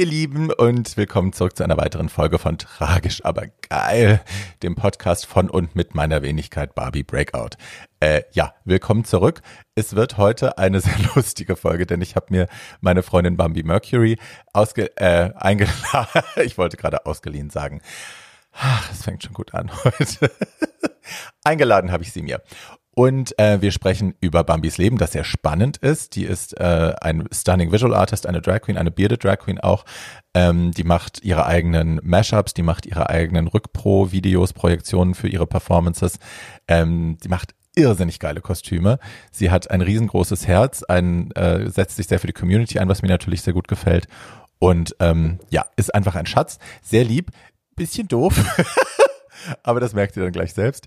Ihr Lieben und willkommen zurück zu einer weiteren Folge von Tragisch, aber geil, dem Podcast von und mit meiner Wenigkeit Barbie Breakout. Äh, ja, willkommen zurück. Es wird heute eine sehr lustige Folge, denn ich habe mir meine Freundin Bambi Mercury ausge äh, eingeladen. ich wollte gerade ausgeliehen sagen. Ach, es fängt schon gut an heute. Eingeladen habe ich sie mir. Und äh, wir sprechen über Bambis Leben, das sehr spannend ist. Die ist äh, ein stunning Visual Artist, eine Drag Queen, eine bearded Drag Queen auch. Ähm, die macht ihre eigenen Mashups, die macht ihre eigenen Rückpro-Videos, Projektionen für ihre Performances. Ähm, die macht irrsinnig geile Kostüme. Sie hat ein riesengroßes Herz, ein, äh, setzt sich sehr für die Community ein, was mir natürlich sehr gut gefällt. Und ähm, ja, ist einfach ein Schatz. Sehr lieb, bisschen doof. Aber das merkt ihr dann gleich selbst.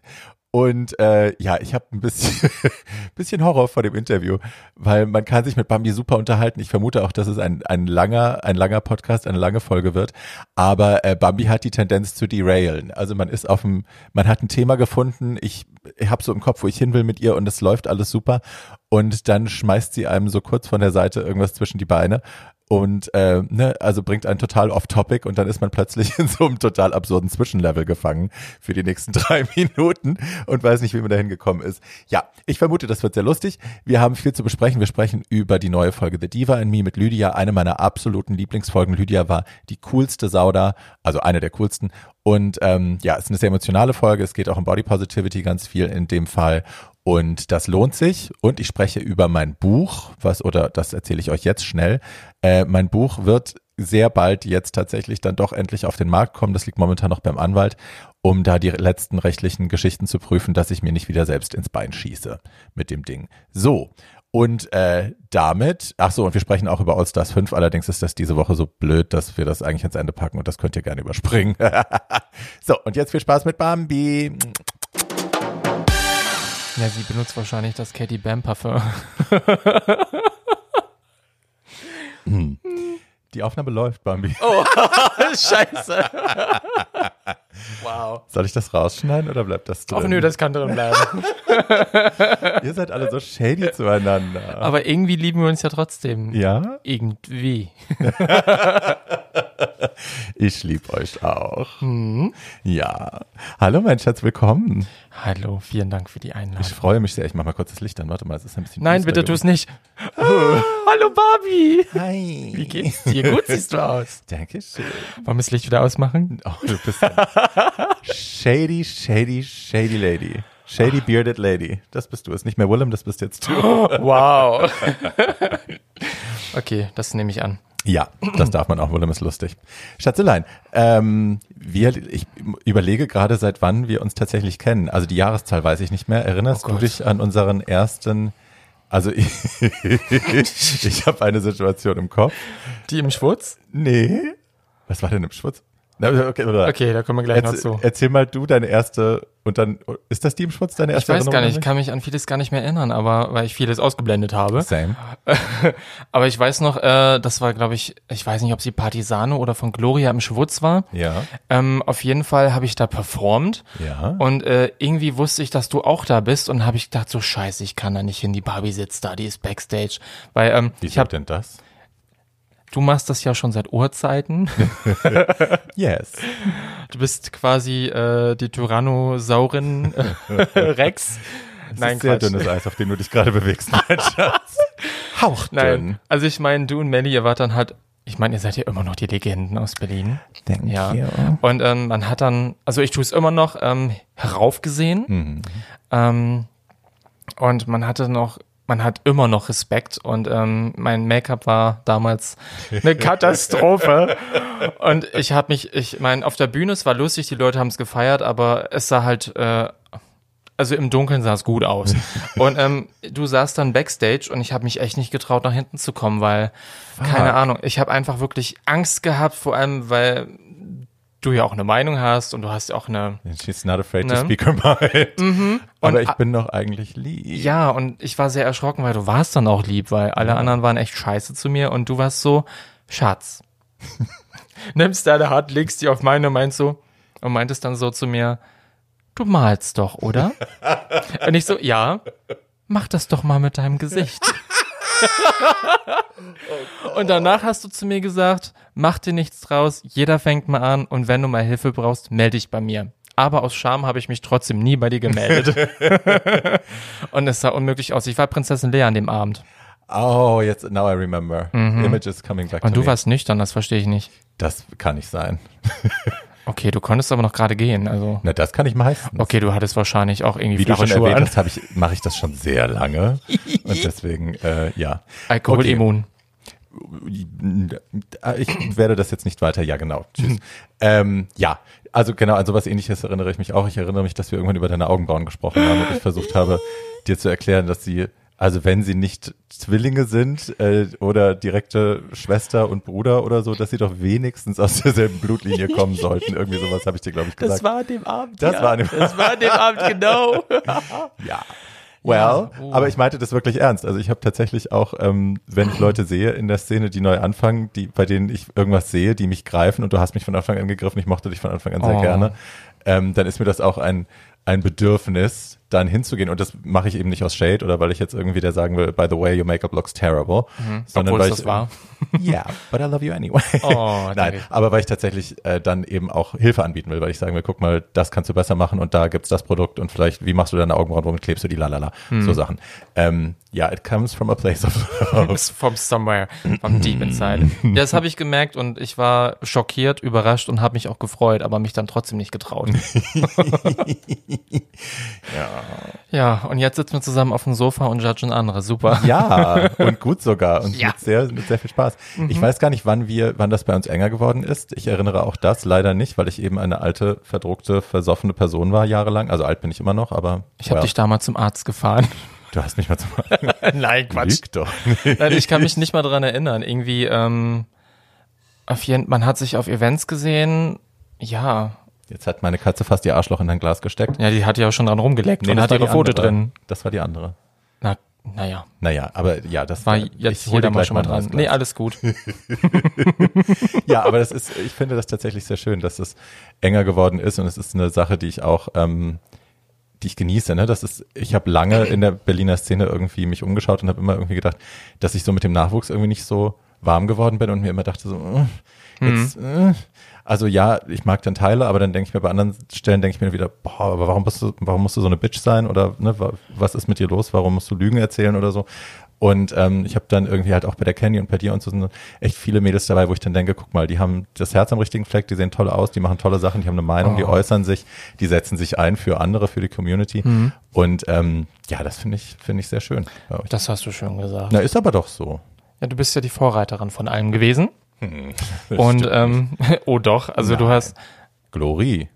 Und äh, ja, ich habe ein bisschen, bisschen Horror vor dem Interview, weil man kann sich mit Bambi super unterhalten. Ich vermute auch, dass es ein, ein langer, ein langer Podcast, eine lange Folge wird. Aber äh, Bambi hat die Tendenz zu derailen. Also man ist auf dem, man hat ein Thema gefunden. Ich, ich habe so im Kopf, wo ich hin will mit ihr und es läuft alles super. Und dann schmeißt sie einem so kurz von der Seite irgendwas zwischen die Beine und äh, ne, also bringt einen total off-topic und dann ist man plötzlich in so einem total absurden Zwischenlevel gefangen für die nächsten drei Minuten und weiß nicht, wie man da hingekommen ist. Ja, ich vermute, das wird sehr lustig. Wir haben viel zu besprechen. Wir sprechen über die neue Folge The Diva in Me mit Lydia, eine meiner absoluten Lieblingsfolgen. Lydia war die coolste Sauda, also eine der coolsten. Und ähm, ja, es ist eine sehr emotionale Folge. Es geht auch um Body Positivity ganz viel in dem Fall. Und das lohnt sich. Und ich spreche über mein Buch, was, oder das erzähle ich euch jetzt schnell. Äh, mein Buch wird sehr bald jetzt tatsächlich dann doch endlich auf den Markt kommen. Das liegt momentan noch beim Anwalt, um da die letzten rechtlichen Geschichten zu prüfen, dass ich mir nicht wieder selbst ins Bein schieße mit dem Ding. So. Und äh, damit, ach so, und wir sprechen auch über All Stars 5, allerdings ist das diese Woche so blöd, dass wir das eigentlich ans Ende packen und das könnt ihr gerne überspringen. so, und jetzt viel Spaß mit Bambi. Ja, sie benutzt wahrscheinlich das Katy Bam Parfum. Hm. Die Aufnahme läuft, Bambi. Oh, scheiße. wow. Soll ich das rausschneiden oder bleibt das drin? Ach nö, das kann drin bleiben. Ihr seid alle so shady zueinander. Aber irgendwie lieben wir uns ja trotzdem. ja? Irgendwie. Ich lieb euch auch. Mhm. Ja. Hallo, mein Schatz, willkommen. Hallo, vielen Dank für die Ich Einladung. freue mich sehr. Ich mach mal kurz das Licht an. Warte mal, es ist ein bisschen. Nein, bitte tu es nicht. Hallo Barbie. Hi. Wie geht's dir? Gut siehst du aus. Dankeschön. Wollen wir das Licht wieder ausmachen? Oh, du bist shady, shady, shady lady. Shady bearded lady. Das bist du. Ist nicht mehr Willem, das bist jetzt du. Wow. okay, das nehme ich an. Ja, das darf man auch. Willem ist lustig. Schatzelein, ähm, wir, ich überlege gerade, seit wann wir uns tatsächlich kennen. Also die Jahreszahl weiß ich nicht mehr. Erinnerst Oh du dich an unseren ersten, also ich, ich habe eine Situation im Kopf. Die im Schwurz? Nee. Was war denn im Schwutz? Okay? Okay, da kommen wir gleich noch Erzähl, zu. erzähl mal du deine erste und dann ist das die im Schwutz deine Ich erste weiß gar nicht, ich Erinnerung kann mich an vieles gar nicht mehr erinnern, aber weil ich vieles ausgeblendet habe. Same. aber ich weiß noch, äh, das war, glaube ich, ich weiß nicht, ob sie Partisane oder von Gloria im Schwutz war. Ja, Ähm, auf jeden Fall habe ich da performt ja. und äh, irgendwie wusste ich, dass du auch da bist und habe ich gedacht, so scheiße, ich kann da nicht hin, die Barbie sitzt da, die ist Backstage. Weil ähm, ich Wieso habe, denn das? Du machst das ja schon seit Urzeiten. Yes. Du bist quasi äh, die Tyrannosaurin äh, Rex. Das Nein, ist sehr Quatsch. dünnes Eis, auf dem du dich gerade bewegst, mein Schatz. Hauchdünn. Nein, also ich meine, du und Melly, ihr wart dann halt, ich meine, ihr seid ja immer noch die Legenden aus Berlin. Thank Ja. you. Und ähm, man hat dann, also ich tue es immer noch, ähm, heraufgesehen. Mhm. Ähm, und man hatte noch, man hat immer noch Respekt. Und ähm, mein Make-up war damals eine Katastrophe. und ich habe mich, ich meine, auf der Bühne, es war lustig, die Leute haben es gefeiert, aber es sah halt, äh, also im Dunkeln sah es gut aus. und ähm, du saßt dann backstage und ich habe mich echt nicht getraut, nach hinten zu kommen, weil, keine Ahnung, ich habe einfach wirklich Angst gehabt, vor allem, weil du ja auch eine Meinung hast und du hast ja auch eine, She's not afraid to Ne? speak her mind. Aber Und ich bin doch eigentlich lieb. ja, und ich war sehr erschrocken, weil du warst dann auch lieb, weil alle anderen waren echt scheiße zu mir und du warst so, Schatz, nimmst deine Hand, legst die auf meine und meinst so, und meintest dann so zu mir, du malst doch, oder? und ich so, ja, mach das doch mal mit deinem Gesicht. und danach hast du zu mir gesagt, mach dir nichts draus, jeder fängt mal an und wenn du mal Hilfe brauchst, melde dich bei mir. Aber aus Scham habe ich mich trotzdem nie bei dir gemeldet. und es sah unmöglich aus. Ich war Prinzessin Lea an dem Abend. Oh, jetzt, now I remember. Image is coming back Mhm. Und du me. warst nüchtern, das verstehe ich nicht. Das kann nicht sein. Okay, du konntest aber noch gerade gehen. Also, Na, das kann ich meistens. okay, du hattest wahrscheinlich auch irgendwie Wie du flache schon Schuhe erwähnt hast, habe ich, mache ich das schon sehr lange. Und deswegen, äh, ja. Alkoholimmun. Ich werde das jetzt nicht weiter, ja genau. Tschüss. ähm, ja, also genau, an sowas ähnliches erinnere ich mich auch. Ich erinnere mich, dass wir irgendwann über deine Augenbrauen gesprochen haben und ich versucht habe, dir zu erklären, dass sie, also wenn sie nicht Zwillinge sind äh, oder direkte Schwester und Bruder oder so, dass sie doch wenigstens aus derselben Blutlinie kommen sollten. Irgendwie sowas habe ich dir, glaube ich, gesagt. war an dem Abend. Das war an dem- Das war an dem Abend, genau. Ja. Well, Ja, oh. aber ich meinte das wirklich ernst. Also ich habe tatsächlich auch, ähm, wenn ich Leute sehe in der Szene, die neu anfangen, die, bei denen ich irgendwas sehe, die mich greifen und du hast mich von Anfang an gegriffen, ich mochte dich von Anfang an sehr Oh. gerne, ähm, dann ist mir das auch ein, ein Bedürfnis, dann hinzugehen. Und das mache ich eben nicht aus Shade oder weil ich jetzt irgendwie der sagen will, by the way, your makeup looks terrible. Sondern Obwohl weil ich, war. Yeah, but I love you anyway. Oh, Nein, aber weil ich tatsächlich äh, dann eben auch Hilfe anbieten will, weil ich sagen will, guck mal, das kannst du besser machen und da gibt's das Produkt und vielleicht, wie machst du deine Augenbrauen, womit klebst du die, lalala, Hm. so Sachen. Ähm, ja, it comes from a place of It's from somewhere, from deep inside. Ja, das habe ich gemerkt und ich war schockiert, überrascht und habe mich auch gefreut, aber mich dann trotzdem nicht getraut. ja, und jetzt sitzen wir zusammen auf dem Sofa und judgen andere. Super. Ja, und gut sogar und Ja. mit, sehr, mit sehr viel Spaß. Ich weiß gar nicht, wann wir, wann das bei uns enger geworden ist. Ich erinnere auch das leider nicht, weil ich eben eine alte, verdruckte, versoffene Person war jahrelang. Also alt bin ich immer noch, aber Ich habe well, dich damals zum Arzt gefahren. Du hast mich mal zum Nein, Lüg doch. Nein, ich kann mich nicht mal dran erinnern. Irgendwie, ähm, auf jeden, man hat sich auf Events gesehen. Ja, Jetzt hat meine Katze fast ihr Arschloch in dein Glas gesteckt. ja, die hat ja auch schon dran rumgeleckt und das hat ihre andere. drin. Das war die andere. Na, naja, Naja, aber ja, das war ich jetzt hol dir jeder mal schon mal ein dran. Nee, alles gut. Ja, aber das ist, ich finde das tatsächlich sehr schön, dass es enger geworden ist und es ist eine Sache, die ich auch, ähm, die ich genieße. Ne? Das ist, ich habe lange in der Berliner Szene irgendwie mich umgeschaut und habe immer irgendwie gedacht, dass ich so mit dem Nachwuchs irgendwie nicht so warm geworden bin und mir immer dachte so, äh, jetzt, äh, also ja, ich mag dann Teile, aber dann denke ich mir bei anderen Stellen denke ich mir wieder, boah, aber warum musst du, warum musst du so eine Bitch sein oder ne, wa- was ist mit dir los? Warum musst du Lügen erzählen oder so? Und ähm, ich habe dann irgendwie halt auch bei der Candy und bei dir und so sind echt viele Mädels dabei, wo ich dann denke, guck mal, die haben das Herz am richtigen Fleck, die sehen toll aus, die machen tolle Sachen, die haben eine Meinung, die Oh. äußern sich, die setzen sich ein für andere, für die Community. Und ähm, ja, das finde ich, finde ich sehr schön. Das hast du schön gesagt. Na, ist aber doch so. Ja, du bist ja die Vorreiterin von allem gewesen. Das Und ähm, oh doch, also du Nein. hast Glory.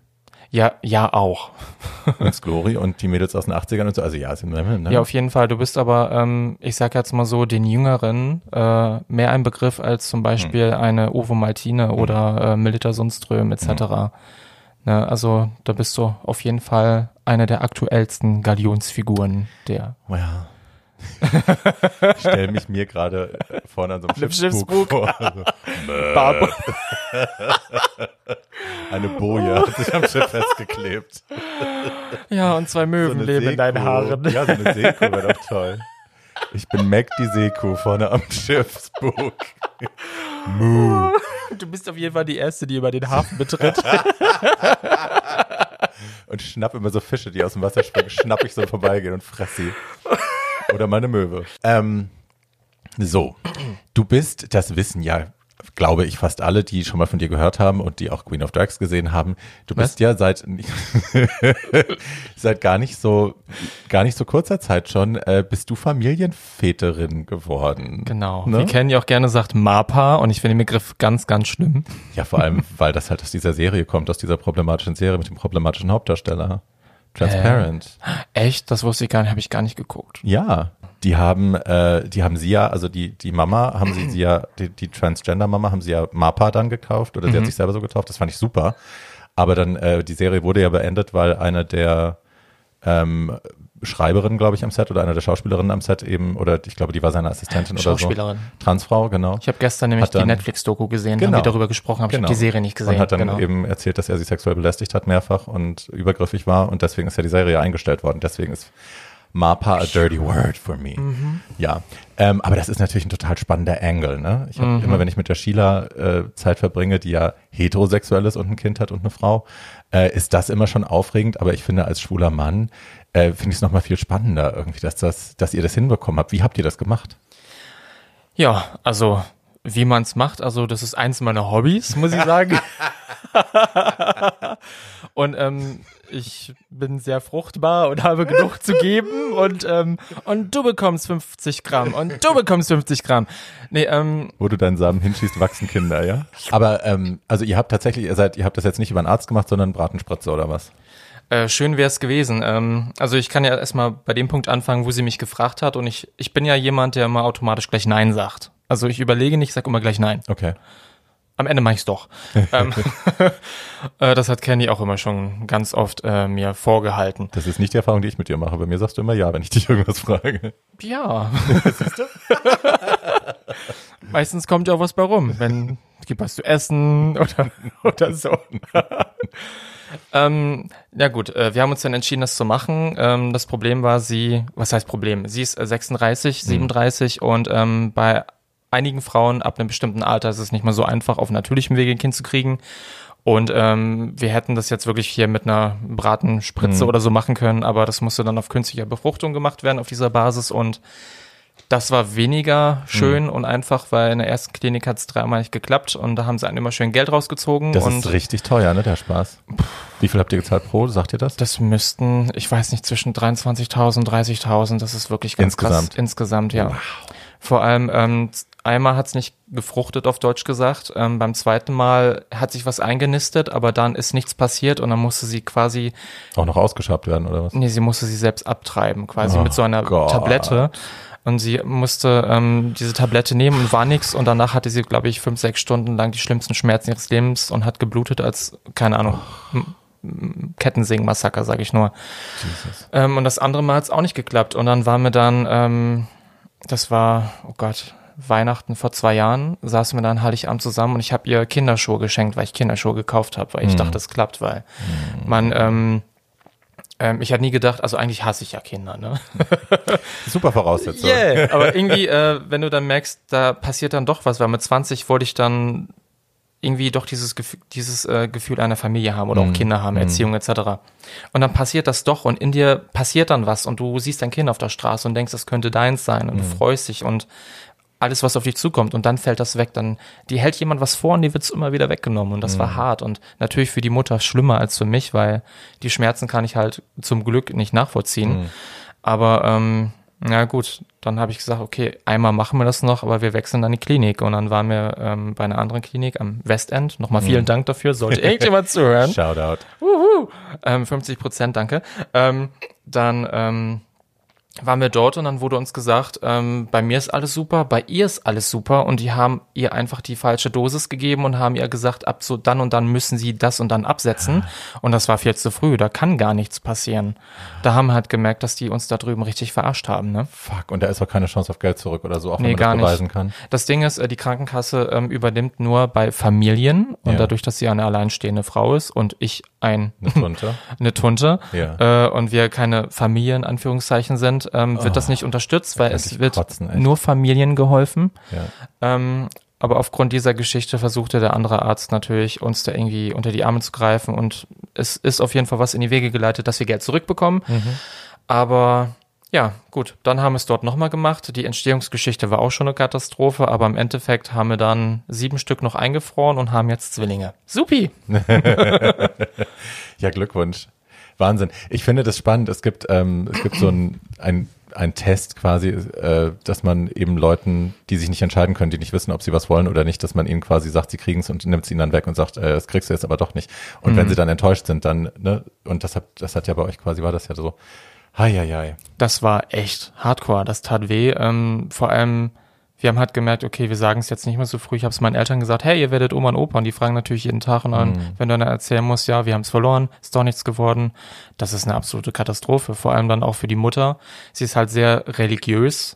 ja, ja auch. Und Glory und die Mädels aus den 80ern und so. Also ja, sind ne? Ja, auf jeden Fall. Du bist aber, ähm, ich sag jetzt mal so, den Jüngeren äh, mehr ein Begriff als zum Beispiel eine Uwe Maltine oder äh, Melita Sundström etc. Ne, also da bist du auf jeden Fall eine der aktuellsten Galionsfiguren der. Ja. Ich stelle mich mir gerade vorne an so einem Schiffsbug Schiffsbug. vor. Also, eine Boje hat sich am Schiff festgeklebt. ja, und zwei So Möwen eine leben in deinen. Haaren. Ja, so eine Seekuh wäre doch toll. Ich bin Mac die Seekuh vorne am Schiffsbug. Moo. Du bist auf jeden Fall die Erste, die über den Hafen betritt. Und schnapp immer so Fische, die aus dem Wasser springen, schnapp ich so vorbeigehen und fress sie. Oder meine Möwe. Ähm, so, du bist, das wissen ja, glaube ich, fast alle, die schon mal von dir gehört haben und die auch Queen of Drags gesehen haben. Du bist Was? ja seit seit gar nicht so gar nicht so kurzer Zeit schon äh, bist du Familienväterin geworden. Genau. Ne? Wie Ken ja auch gerne sagt, MAPA und ich finde den Begriff ganz, ganz schlimm. Ja, vor allem, weil das halt aus dieser Serie kommt, aus dieser problematischen Serie mit dem problematischen Hauptdarsteller. Transparent. Echt? Das wusste ich gar nicht, habe ich gar nicht geguckt. Ja, die haben, äh, die haben sie ja, also die, die Mama haben sie, sie ja, die, die Transgender-Mama haben sie ja MAPA dann gekauft oder sie hat sich selber so getauft, das fand ich super. Aber dann, äh, die Serie wurde ja beendet, weil eine der ähm, Schreiberinnen, glaube ich, am Set oder einer der Schauspielerinnen am Set eben, oder ich glaube, die war seine Assistentin oder so. Schauspielerin. Transfrau, genau. Ich habe gestern nämlich dann- die Netflix-Doku gesehen, Genau. haben die darüber gesprochen, habe ich Genau. hab die Serie nicht gesehen. Und hat dann genau. eben erzählt, dass er sie sexuell belästigt hat mehrfach und übergriffig war und deswegen ist ja die Serie eingestellt worden. Deswegen ist Mapa a dirty word for me. Mhm. Ja, ähm, aber das ist natürlich ein total spannender Angle. Ne? Ich habe Mhm. immer, wenn ich mit der Sheila äh, Zeit verbringe, die ja heterosexuell ist und ein Kind hat und eine Frau, äh, ist das immer schon aufregend. Aber ich finde, als schwuler Mann äh, finde ich es nochmal viel spannender irgendwie, dass, das, dass ihr das hinbekommen habt. Wie habt ihr das gemacht? Ja, also wie man es macht, also das ist eins meiner Hobbys, muss ich sagen. und ähm, ich bin sehr fruchtbar und habe genug zu geben und ähm, und du bekommst 50 Gramm und du bekommst 50 Gramm. Nee, ähm, Wo du deinen Samen hinschießt, wachsen Kinder, ja? Aber ähm, also ihr habt tatsächlich, ihr seid, ihr habt das jetzt nicht über einen Arzt gemacht, sondern Bratenspritze oder was? Äh, schön wäre es gewesen. Ähm, also ich kann ja erstmal bei dem Punkt anfangen, wo sie mich gefragt hat. Und ich, ich bin ja jemand, der immer automatisch gleich Nein sagt. Also ich überlege nicht, ich sag immer gleich Nein. Okay. Am Ende mache ich's doch. ähm, äh, das hat Kenny auch immer schon ganz oft äh, mir vorgehalten. Das ist nicht die Erfahrung, die ich mit dir mache. Bei mir sagst du immer ja, wenn ich dich irgendwas frage. Ja. Meistens kommt ja auch was bei rum, wenn gibt was zu essen oder, oder so. Ähm, ja gut, äh, wir haben uns dann entschieden, das zu machen. Ähm, das Problem war sie, was heißt Problem? Sie ist äh, 36, 37 und ähm, bei einigen Frauen ab einem bestimmten Alter ist es nicht mal so einfach, auf natürlichem Wege ein Kind zu kriegen. Und ähm, wir hätten das jetzt wirklich hier mit einer Bratenspritze oder so machen können, aber das musste dann auf künstlicher Befruchtung gemacht werden auf dieser Basis und das war weniger schön und einfach, weil in der ersten Klinik hat es dreimal nicht geklappt und da haben sie einen immer schön Geld rausgezogen Das und ist richtig teuer, ne, der Spaß. Wie viel habt ihr gezahlt pro? Sagt ihr das? das müssten, ich weiß nicht, zwischen 23.000 und 30.000, das ist wirklich ganz Insgesamt? krass. Insgesamt, ja. Vor allem, ähm, einmal hat es nicht gefruchtet, auf Deutsch gesagt. Ähm, beim zweiten Mal hat sich was eingenistet, aber dann ist nichts passiert und dann musste sie quasi, Auch noch ausgeschabt werden, oder was? nee, sie musste sie selbst abtreiben, quasi Oh mit so einer Gott. Tablette. Und sie musste ähm, diese Tablette nehmen und war nix. Und danach hatte sie, glaube ich, fünf, sechs Stunden lang die schlimmsten Schmerzen ihres Lebens und hat geblutet als, keine Ahnung, Kettensägen-Massaker, sage ich nur. Ähm, und das andere Mal hat es auch nicht geklappt. Und dann waren wir dann, ähm, das war, oh Gott, Weihnachten vor zwei Jahren, saßen wir dann Heiligabend zusammen und ich habe ihr Kinderschuhe geschenkt, weil ich Kinderschuhe gekauft habe, weil ich dachte, das klappt, weil man, ähm, ähm, ich hatte nie gedacht, also eigentlich hasse ich ja Kinder, ne? Super Voraussetzung. Yeah. Aber irgendwie, äh, wenn du dann merkst, da passiert dann doch was, weil mit 20 wollte ich dann irgendwie doch dieses Gefühl, dieses äh, Gefühl einer Familie haben oder auch Kinder haben, Erziehung etc. Und dann passiert das doch und in dir passiert dann was und du siehst dein Kind auf der Straße und denkst, das könnte deins sein und du freust dich und alles, was auf dich zukommt und dann fällt das weg, dann die hält jemand was vor und die wird's immer wieder weggenommen und das war hart und natürlich für die Mutter schlimmer als für mich, weil die Schmerzen kann ich halt zum Glück nicht nachvollziehen. Aber ähm, na gut, dann habe ich gesagt, okay, einmal machen wir das noch, aber wir wechseln dann die Klinik und dann waren wir ähm, bei einer anderen Klinik am Westend. Nochmal vielen Dank dafür, sollte irgendjemand zuhören. Shoutout. Ähm, 50 Prozent, danke. Ähm, dann ähm, waren wir dort und dann wurde uns gesagt, ähm, bei mir ist alles super, bei ihr ist alles super und die haben ihr einfach die falsche Dosis gegeben und haben ihr gesagt, ab so dann und dann müssen sie das und dann absetzen und das war viel zu früh, da kann gar nichts passieren. Da haben wir halt gemerkt, dass die uns da drüben richtig verarscht haben, ne? Fuck, und da ist auch keine Chance auf Geld zurück oder so, auch Nee, wenn man gar das nicht. beweisen kann. Das Ding ist, äh, die Krankenkasse ähm, übernimmt nur bei Familien und Ja. dadurch, dass sie eine alleinstehende Frau ist und ich ein Eine Tunte. eine Tunte Ja. äh, und wir keine Familie in Anführungszeichen sind, ähm, wird das nicht unterstützt, weil es wird kotzen, nur Familien geholfen. Ja. Ähm, aber aufgrund dieser Geschichte versuchte der andere Arzt natürlich, uns da irgendwie unter die Arme zu greifen und es ist auf jeden Fall was in die Wege geleitet, dass wir Geld zurückbekommen. Aber ja, gut, dann haben wir es dort nochmal gemacht. Die Entstehungsgeschichte war auch schon eine Katastrophe, aber im Endeffekt haben wir dann sieben Stück noch eingefroren und haben jetzt Zwillinge. Supi! Ja, Glückwunsch. Wahnsinn. Ich finde das spannend. Es gibt, ähm, es gibt so ein, ein, ein Test quasi, äh, dass man eben Leuten, die sich nicht entscheiden können, die nicht wissen, ob sie was wollen oder nicht, dass man ihnen quasi sagt, sie kriegen es und nimmt es ihnen dann weg und sagt, äh, das kriegst du jetzt aber doch nicht. Und wenn sie dann enttäuscht sind, dann, ne, und das hat, das hat ja bei euch quasi, war das ja so, hei, hei, hei. Das war echt hardcore. Das tat weh. Ähm, vor allem, wir haben halt gemerkt, okay, wir sagen es jetzt nicht mehr so früh. Ich habe es meinen Eltern gesagt, hey, ihr werdet Oma und Opa. Und die fragen natürlich jeden Tag. Und dann, wenn du dann erzählen musst, ja, wir haben es verloren, ist doch nichts geworden. Das ist eine absolute Katastrophe. Vor allem dann auch für die Mutter. Sie ist halt sehr religiös.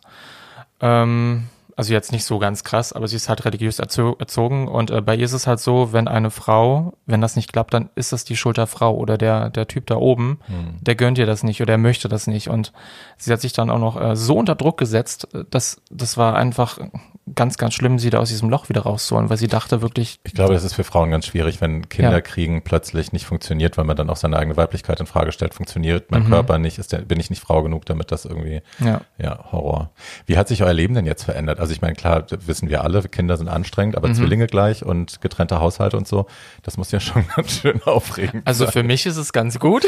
Ähm, Also jetzt nicht so ganz krass, aber sie ist halt religiös erzo erzogen und äh, bei ihr ist es halt so, wenn eine Frau, wenn das nicht klappt, dann ist das die Schuld der Frau oder der, der Typ da oben, hm. der gönnt ihr das nicht oder er möchte das nicht und sie hat sich dann auch noch äh, so unter Druck gesetzt, äh, dass das war einfach ganz, ganz schlimm, sie da aus diesem Loch wieder rauszuholen, weil sie dachte wirklich. Ich glaube, das ist für Frauen ganz schwierig, wenn Kinderkriegen ja. plötzlich nicht funktioniert, weil man dann auch seine eigene Weiblichkeit in Frage stellt. Funktioniert mein mhm. Körper nicht? Ist der, bin ich nicht Frau genug, damit das irgendwie, ja. ja, Horror. Wie hat sich euer Leben denn jetzt verändert? Also ich meine, klar, wissen wir alle, Kinder sind anstrengend, aber mhm. Zwillinge gleich und getrennte Haushalte und so, das muss ja schon ganz schön aufregend Also sein. für mich ist es ganz gut.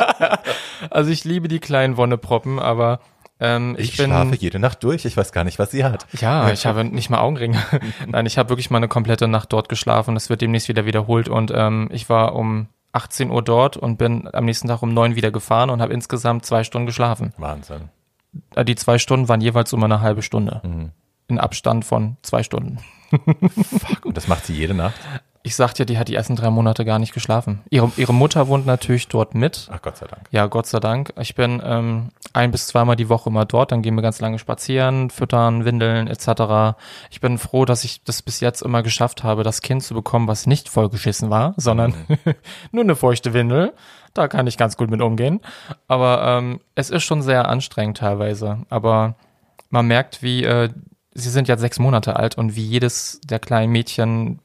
also ich liebe die kleinen Wonneproppen, aber ähm, ich, ich bin, schlafe jede Nacht durch. Ich weiß gar nicht, was sie hat. Ja, ich habe nicht mal Augenringe. Nein, ich habe wirklich mal eine komplette Nacht dort geschlafen. Das wird demnächst wieder wiederholt. Und ähm, ich war um 18 Uhr dort und bin am nächsten Tag um 9 wieder gefahren und habe insgesamt zwei Stunden geschlafen. Wahnsinn. Äh, die zwei Stunden waren jeweils um eine halbe Stunde. Mhm. In Abstand von zwei Stunden. Fuck, und das macht sie jede Nacht? ich sagte ja, die hat die ersten drei Monate gar nicht geschlafen. Ihre, ihre Mutter wohnt natürlich dort mit. Ach Gott sei Dank. Ja, Gott sei Dank. Ich bin ähm, ein bis zweimal die Woche immer dort, dann gehen wir ganz lange spazieren, füttern, windeln etc. Ich bin froh, dass ich das bis jetzt immer geschafft habe, das Kind zu bekommen, was nicht vollgeschissen war, sondern mhm. nur eine feuchte Windel. Da kann ich ganz gut mit umgehen. Aber ähm, es ist schon sehr anstrengend teilweise. Aber man merkt, wie äh, sie sind jetzt sechs Monate alt und wie jedes der kleinen Mädchen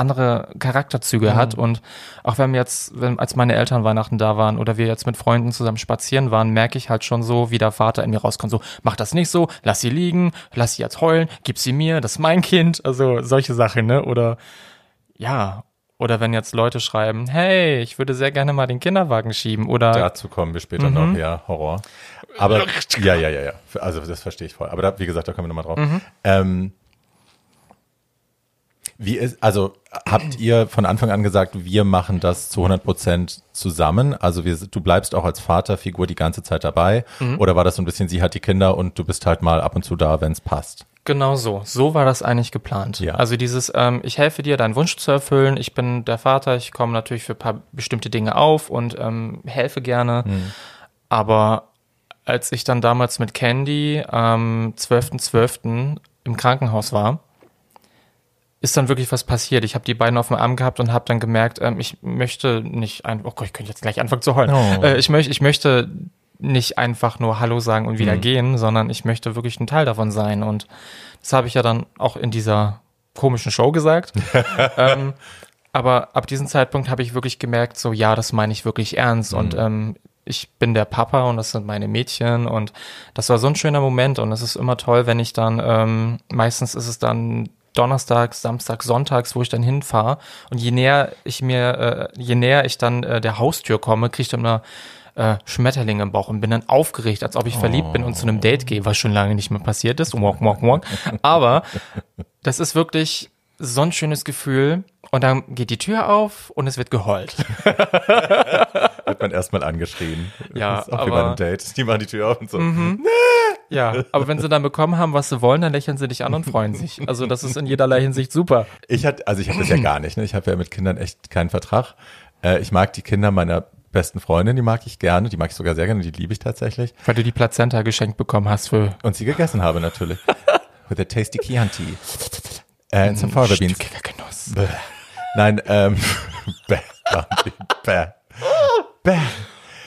andere Charakterzüge mhm. hat. Und auch wenn jetzt, wenn, als meine Eltern Weihnachten da waren oder wir jetzt mit Freunden zusammen spazieren waren, merke ich halt schon so, wie der Vater in mir rauskommt. So, mach das nicht so, lass sie liegen, lass sie jetzt heulen, gib sie mir, das ist mein Kind. Also solche Sachen, ne? Oder ja, oder wenn jetzt Leute schreiben, hey, ich würde sehr gerne mal den Kinderwagen schieben oder. Dazu kommen wir später mhm. noch, ja, Horror. Aber ja, ja, ja, ja. Also das verstehe ich voll. Aber da, wie gesagt, da kommen wir nochmal drauf. Mhm. Ähm, wie ist, also habt ihr von Anfang an gesagt, wir machen das zu 100 Prozent zusammen? Also wir, du bleibst auch als Vaterfigur die ganze Zeit dabei? Mhm. Oder war das so ein bisschen, sie hat die Kinder und du bist halt mal ab und zu da, wenn es passt? Genau so. So war das eigentlich geplant. Ja. Also dieses, ähm, ich helfe dir, deinen Wunsch zu erfüllen. Ich bin der Vater, ich komme natürlich für ein paar bestimmte Dinge auf und ähm, helfe gerne. Mhm. Aber als ich dann damals mit Candy am 12.12. .12. im Krankenhaus war, ist dann wirklich was passiert. Ich habe die beiden auf dem Arm gehabt und habe dann gemerkt, ähm, ich möchte nicht einfach, oh Gott, ich könnte jetzt gleich anfangen zu heulen. Oh. Äh, ich, möchte, ich möchte nicht einfach nur Hallo sagen und wieder mhm. gehen, sondern ich möchte wirklich ein Teil davon sein. Und das habe ich ja dann auch in dieser komischen Show gesagt. ähm, aber ab diesem Zeitpunkt habe ich wirklich gemerkt, so ja, das meine ich wirklich ernst. Mhm. Und ähm, ich bin der Papa und das sind meine Mädchen und das war so ein schöner Moment und es ist immer toll, wenn ich dann, ähm, meistens ist es dann Donnerstags, Samstags, Sonntags, wo ich dann hinfahre. Und je näher ich mir, äh, je näher ich dann äh, der Haustür komme, kriege ich dann immer äh, Schmetterlinge im Bauch und bin dann aufgeregt, als ob ich verliebt bin und zu einem Date gehe, was schon lange nicht mehr passiert ist. Aber das ist wirklich so ein schönes Gefühl. Und dann geht die Tür auf und es wird geheult. wird man erstmal angeschrien. Ja, das ist auch aber, wie bei einem Date. Die machen die Tür auf und so. Mhm. Ja, aber wenn sie dann bekommen haben, was sie wollen, dann lächeln sie dich an und freuen sich. Also das ist in jederlei Hinsicht super. Ich hatte, also ich habe das ja gar nicht. Ne? Ich habe ja mit Kindern echt keinen Vertrag. Äh, ich mag die Kinder meiner besten Freundin, die mag ich gerne, die mag ich sogar sehr gerne, die liebe ich tatsächlich. Weil du die Plazenta geschenkt bekommen hast für. Und sie gegessen habe natürlich. With a tasty Chianti. Äh, some fava beans. Genuss. Bäh. Nein, ähm, bäh, bäh, bäh.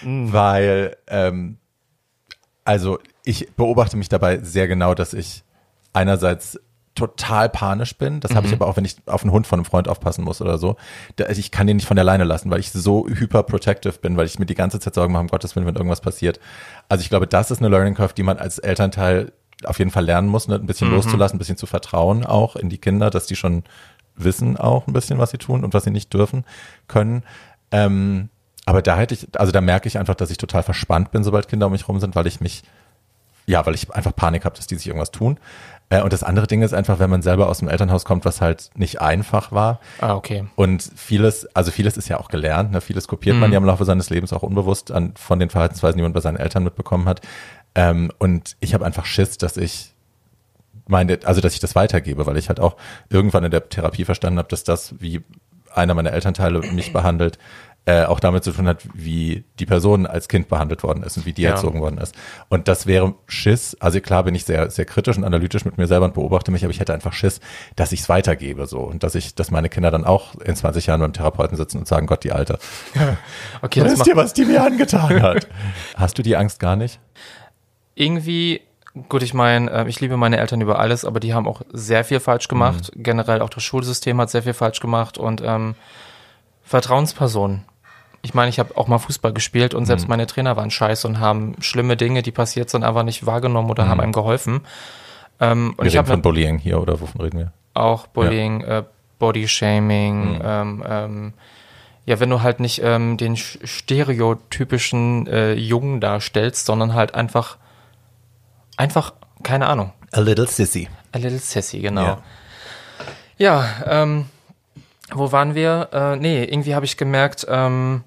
Mm. Weil, ähm, also ich beobachte mich dabei sehr genau, dass ich einerseits total panisch bin. Das mhm. habe ich aber auch, wenn ich auf einen Hund von einem Freund aufpassen muss oder so. Da, ich kann den nicht von der Leine lassen, weil ich so hyperprotective bin, weil ich mir die ganze Zeit Sorgen mache, um Gottes Willen, wenn irgendwas passiert. Also ich glaube, das ist eine Learning Curve, die man als Elternteil auf jeden Fall lernen muss, ne? ein bisschen mhm. loszulassen, ein bisschen zu vertrauen auch in die Kinder, dass die schon wissen auch ein bisschen, was sie tun und was sie nicht dürfen können. Ähm, aber da hätte ich, also da merke ich einfach, dass ich total verspannt bin, sobald Kinder um mich rum sind, weil ich mich ja, weil ich einfach Panik habe, dass die sich irgendwas tun. Äh, und das andere Ding ist einfach, wenn man selber aus dem Elternhaus kommt, was halt nicht einfach war. Ah, okay. Und vieles, also vieles ist ja auch gelernt, ne? vieles kopiert mhm. man ja im Laufe seines Lebens auch unbewusst an, von den Verhaltensweisen, die man bei seinen Eltern mitbekommen hat. Ähm, und ich habe einfach Schiss, dass ich meine, also dass ich das weitergebe, weil ich halt auch irgendwann in der Therapie verstanden habe, dass das, wie einer meiner Elternteile mich behandelt, äh, auch damit zu tun hat, wie die Person als Kind behandelt worden ist und wie die Ja. erzogen worden ist. Und das wäre Schiss, also klar bin ich sehr, sehr kritisch und analytisch mit mir selber und beobachte mich, aber ich hätte einfach Schiss, dass ich es weitergebe so und dass ich, dass meine Kinder dann auch in 20 Jahren beim Therapeuten sitzen und sagen, Gott, die Alte. Okay, das Wisst ihr, was die mir angetan hat? Hast du die Angst gar nicht? irgendwie, gut, ich meine, äh, ich liebe meine Eltern über alles, aber die haben auch sehr viel falsch gemacht. Generell auch das Schulsystem hat sehr viel falsch gemacht und ähm, Vertrauenspersonen. Ich meine, ich habe auch mal Fußball gespielt und selbst meine Trainer waren scheiße und haben schlimme Dinge, die passiert sind, einfach nicht wahrgenommen oder haben einem geholfen. Ähm, Wir ich reden habe von Bullying hier oder wovon reden wir? auch Bullying, äh, Bodyshaming, ähm, ähm, ja, wenn du halt nicht ähm, den sch- stereotypischen äh, Jungen darstellst, sondern halt einfach, einfach, keine Ahnung, A little sissy. a little sassy, genau. Ja. Ja, ähm, wo waren wir? Äh, nee, irgendwie habe ich gemerkt, ähm,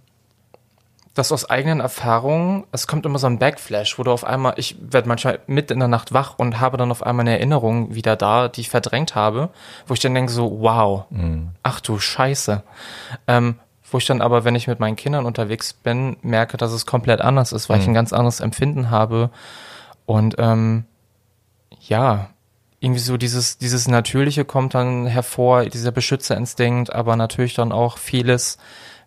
dass aus eigenen Erfahrungen, es kommt immer so ein Backflash, wo du auf einmal, ich werde manchmal mit in der Nacht wach und habe dann auf einmal eine Erinnerung wieder da, die ich verdrängt habe, wo ich dann denke so, wow, ach du Scheiße. Ähm, wo ich dann aber, wenn ich mit meinen Kindern unterwegs bin, merke, dass es komplett anders ist, weil ich ein ganz anderes Empfinden habe. Und ähm, ja, irgendwie so dieses, dieses Natürliche kommt dann hervor, dieser Beschützerinstinkt, aber natürlich dann auch vieles,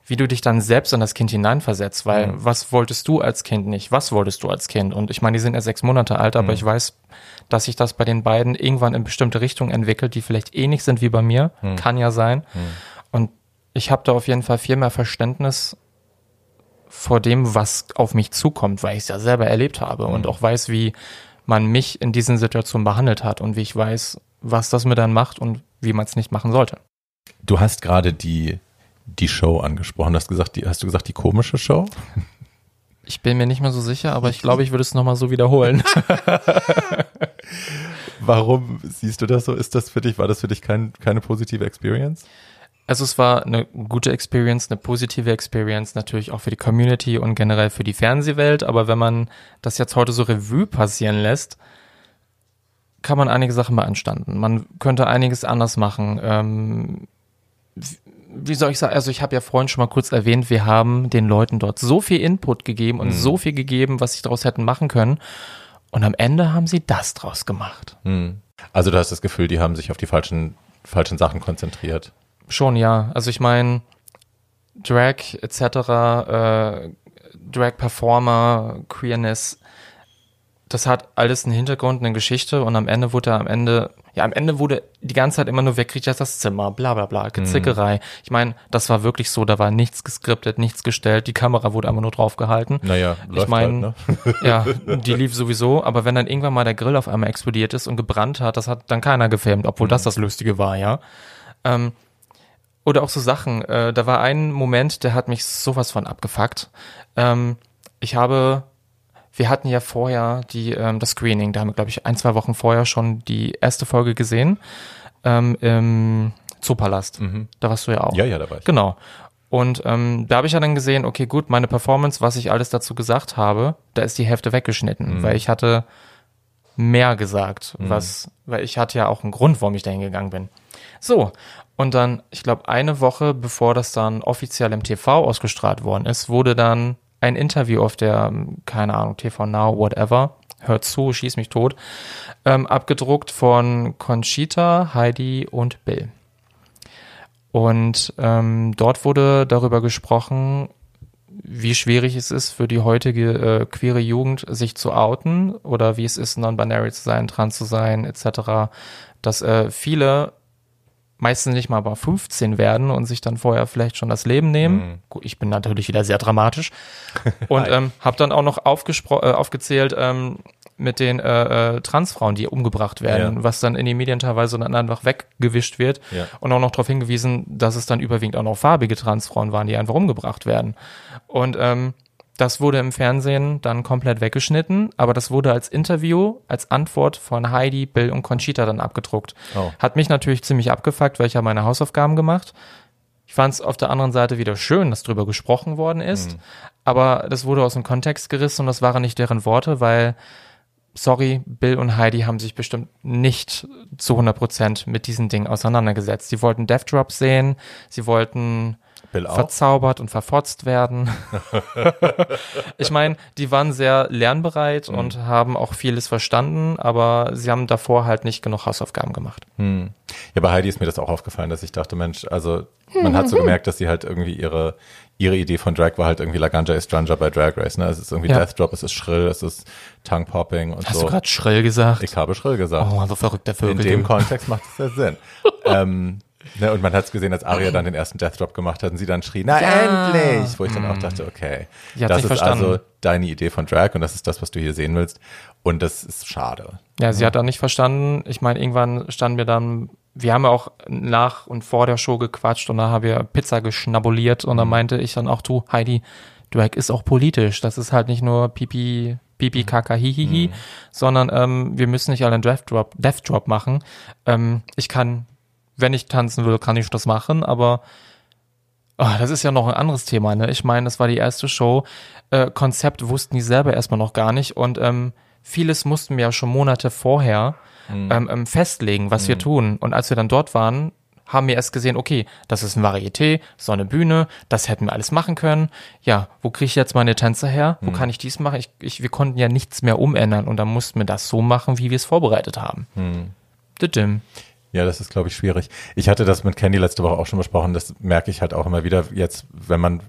wie du dich dann selbst in das Kind hineinversetzt, weil was wolltest du als Kind nicht? Was wolltest du als Kind? Und ich meine, die sind ja sechs Monate alt, aber ich weiß, dass sich das bei den beiden irgendwann in bestimmte Richtungen entwickelt, die vielleicht ähnlich sind wie bei mir. Kann ja sein. Und ich habe da auf jeden Fall viel mehr Verständnis vor dem, was auf mich zukommt, weil ich es ja selber erlebt habe und auch weiß, wie man mich in diesen Situationen behandelt hat und wie ich weiß, was das mit dann macht und wie man es nicht machen sollte. Du hast gerade die, die Show angesprochen. Du hast gesagt, die, hast du gesagt, die komische Show? Ich bin mir nicht mehr so sicher, aber ich glaube, ich würde es nochmal so wiederholen. Warum siehst du das so? Ist das für dich, war das für dich kein, keine positive Experience? Also es war eine gute Experience, eine positive Experience, natürlich auch für die Community und generell für die Fernsehwelt. Aber wenn man das jetzt heute so Revue passieren lässt, kann man einige Sachen beanstanden. Man könnte einiges anders machen. Ähm, wie soll ich sagen, also ich habe ja vorhin schon mal kurz erwähnt, wir haben den Leuten dort so viel Input gegeben und so viel gegeben, was sie daraus hätten machen können. Und am Ende haben sie das draus gemacht. Also du hast das Gefühl, die haben sich auf die falschen, falschen Sachen konzentriert. Schon, ja. Also ich meine, Drag etc., äh, Drag-Performer, Queerness, das hat alles einen Hintergrund, eine Geschichte und am Ende wurde am Ende, ja, am Ende wurde die ganze Zeit immer nur, wer kriegt jetzt das Zimmer, bla bla bla, Gezickerei. Ich meine, das war wirklich so, da war nichts geskriptet, nichts gestellt, die Kamera wurde einfach nur drauf gehalten. Naja, läuft ich meine, halt, ne? ja, die lief sowieso, aber wenn dann irgendwann mal der Grill auf einmal explodiert ist und gebrannt hat, das hat dann keiner gefilmt, obwohl das das Lustige war, ja. Ähm, oder auch so Sachen. Äh, da war ein Moment, der hat mich sowas von abgefuckt. Ähm, ich habe, wir hatten ja vorher die, ähm, das Screening, da haben wir, glaube ich, ein, zwei Wochen vorher schon die erste Folge gesehen ähm, im Zoopalast. Da warst du ja auch. Ja, ja, da war ich. Genau. Und ähm, da habe ich ja dann gesehen, okay, gut, meine Performance, was ich alles dazu gesagt habe, da ist die Hälfte weggeschnitten, weil ich hatte mehr gesagt, was, weil ich hatte ja auch einen Grund, warum ich dahin gegangen bin. So, und dann, ich glaube, eine Woche bevor das dann offiziell im TV ausgestrahlt worden ist, wurde dann ein Interview auf der, keine Ahnung, TV Now, whatever, hört zu, schieß mich tot, ähm, abgedruckt von Conchita, Heidi und Bill. Und ähm, dort wurde darüber gesprochen, wie schwierig es ist für die heutige äh, queere Jugend, sich zu outen oder wie es ist, non-binary zu sein, trans zu sein, etc. Dass äh, viele meistens nicht mal aber 15 werden und sich dann vorher vielleicht schon das Leben nehmen. Gut, ich bin natürlich wieder sehr dramatisch. Und ähm, habe dann auch noch aufgespro äh, aufgezählt ähm, mit den äh, äh, Transfrauen, die umgebracht werden, Ja. was dann in den Medien teilweise dann einfach weggewischt wird. Ja. Und auch noch darauf hingewiesen, dass es dann überwiegend auch noch farbige Transfrauen waren, die einfach umgebracht werden. Und ähm, das wurde im Fernsehen dann komplett weggeschnitten, aber das wurde als Interview, als Antwort von Heidi, Bill und Conchita dann abgedruckt. Oh. Hat mich natürlich ziemlich abgefuckt, weil ich habe meine Hausaufgaben gemacht. Ich fand es auf der anderen Seite wieder schön, dass drüber gesprochen worden ist, aber das wurde aus dem Kontext gerissen und das waren nicht deren Worte, weil, sorry, Bill und Heidi haben sich bestimmt nicht zu 100% mit diesen Dingen auseinandergesetzt. Sie wollten Death Drops sehen, sie wollten. Verzaubert und verfotzt werden. ich meine, die waren sehr lernbereit Mhm. und haben auch vieles verstanden, aber sie haben davor halt nicht genug Hausaufgaben gemacht. Ja, bei Heidi ist mir das auch aufgefallen, dass ich dachte, Mensch, also man hat so gemerkt, dass sie halt irgendwie ihre, ihre Idee von Drag war halt irgendwie Laganja Estranja bei Drag Race, ne? Es ist irgendwie Ja. Death Drop, es ist schrill, es ist Tongue Popping und Hast so. du gerade schrill gesagt? ich habe schrill gesagt. oh, so verrückter Vögel. In dem. Kontext macht es ja Sinn. ähm, ne, und man hat es gesehen, als Aria dann den ersten Death Drop gemacht hat und sie dann schrie, na Ja. endlich! Wo ich dann auch dachte, okay, das ist verstanden. also deine Idee von Drag und das ist das, was du hier sehen willst. Und das ist schade. Ja, sie hat auch nicht verstanden. Ich meine, irgendwann standen wir dann, wir haben ja auch nach und vor der Show gequatscht und da haben wir Pizza geschnabuliert und dann Mhm. meinte ich dann auch, du, Heidi, Drag ist auch politisch. Das ist halt nicht nur Pipi, Pipi, Kaka, Hihihi, Mhm. sondern ähm, wir müssen nicht alle einen Death Drop, Death Drop machen. Ähm, ich kann, wenn ich tanzen will, kann ich das machen, aber Ah, das ist ja noch ein anderes Thema, ne? Ich meine, das war die erste Show. Äh, Konzept wussten die selber erstmal noch gar nicht und ähm, vieles mussten wir ja schon Monate vorher ähm, ähm, festlegen, was wir tun. Und als wir dann dort waren, haben wir erst gesehen, okay, das ist ein Varieté, so eine Bühne, das hätten wir alles machen können. Ja, wo kriege ich jetzt meine Tänzer her? Wo kann ich dies machen? Ich, ich, wir konnten ja nichts mehr umändern und dann mussten wir das so machen, wie wir es vorbereitet haben. Didim. Ja, das ist, glaube ich, schwierig. Ich hatte das mit Candy letzte Woche auch schon besprochen. Das merke ich halt auch immer wieder jetzt, wenn man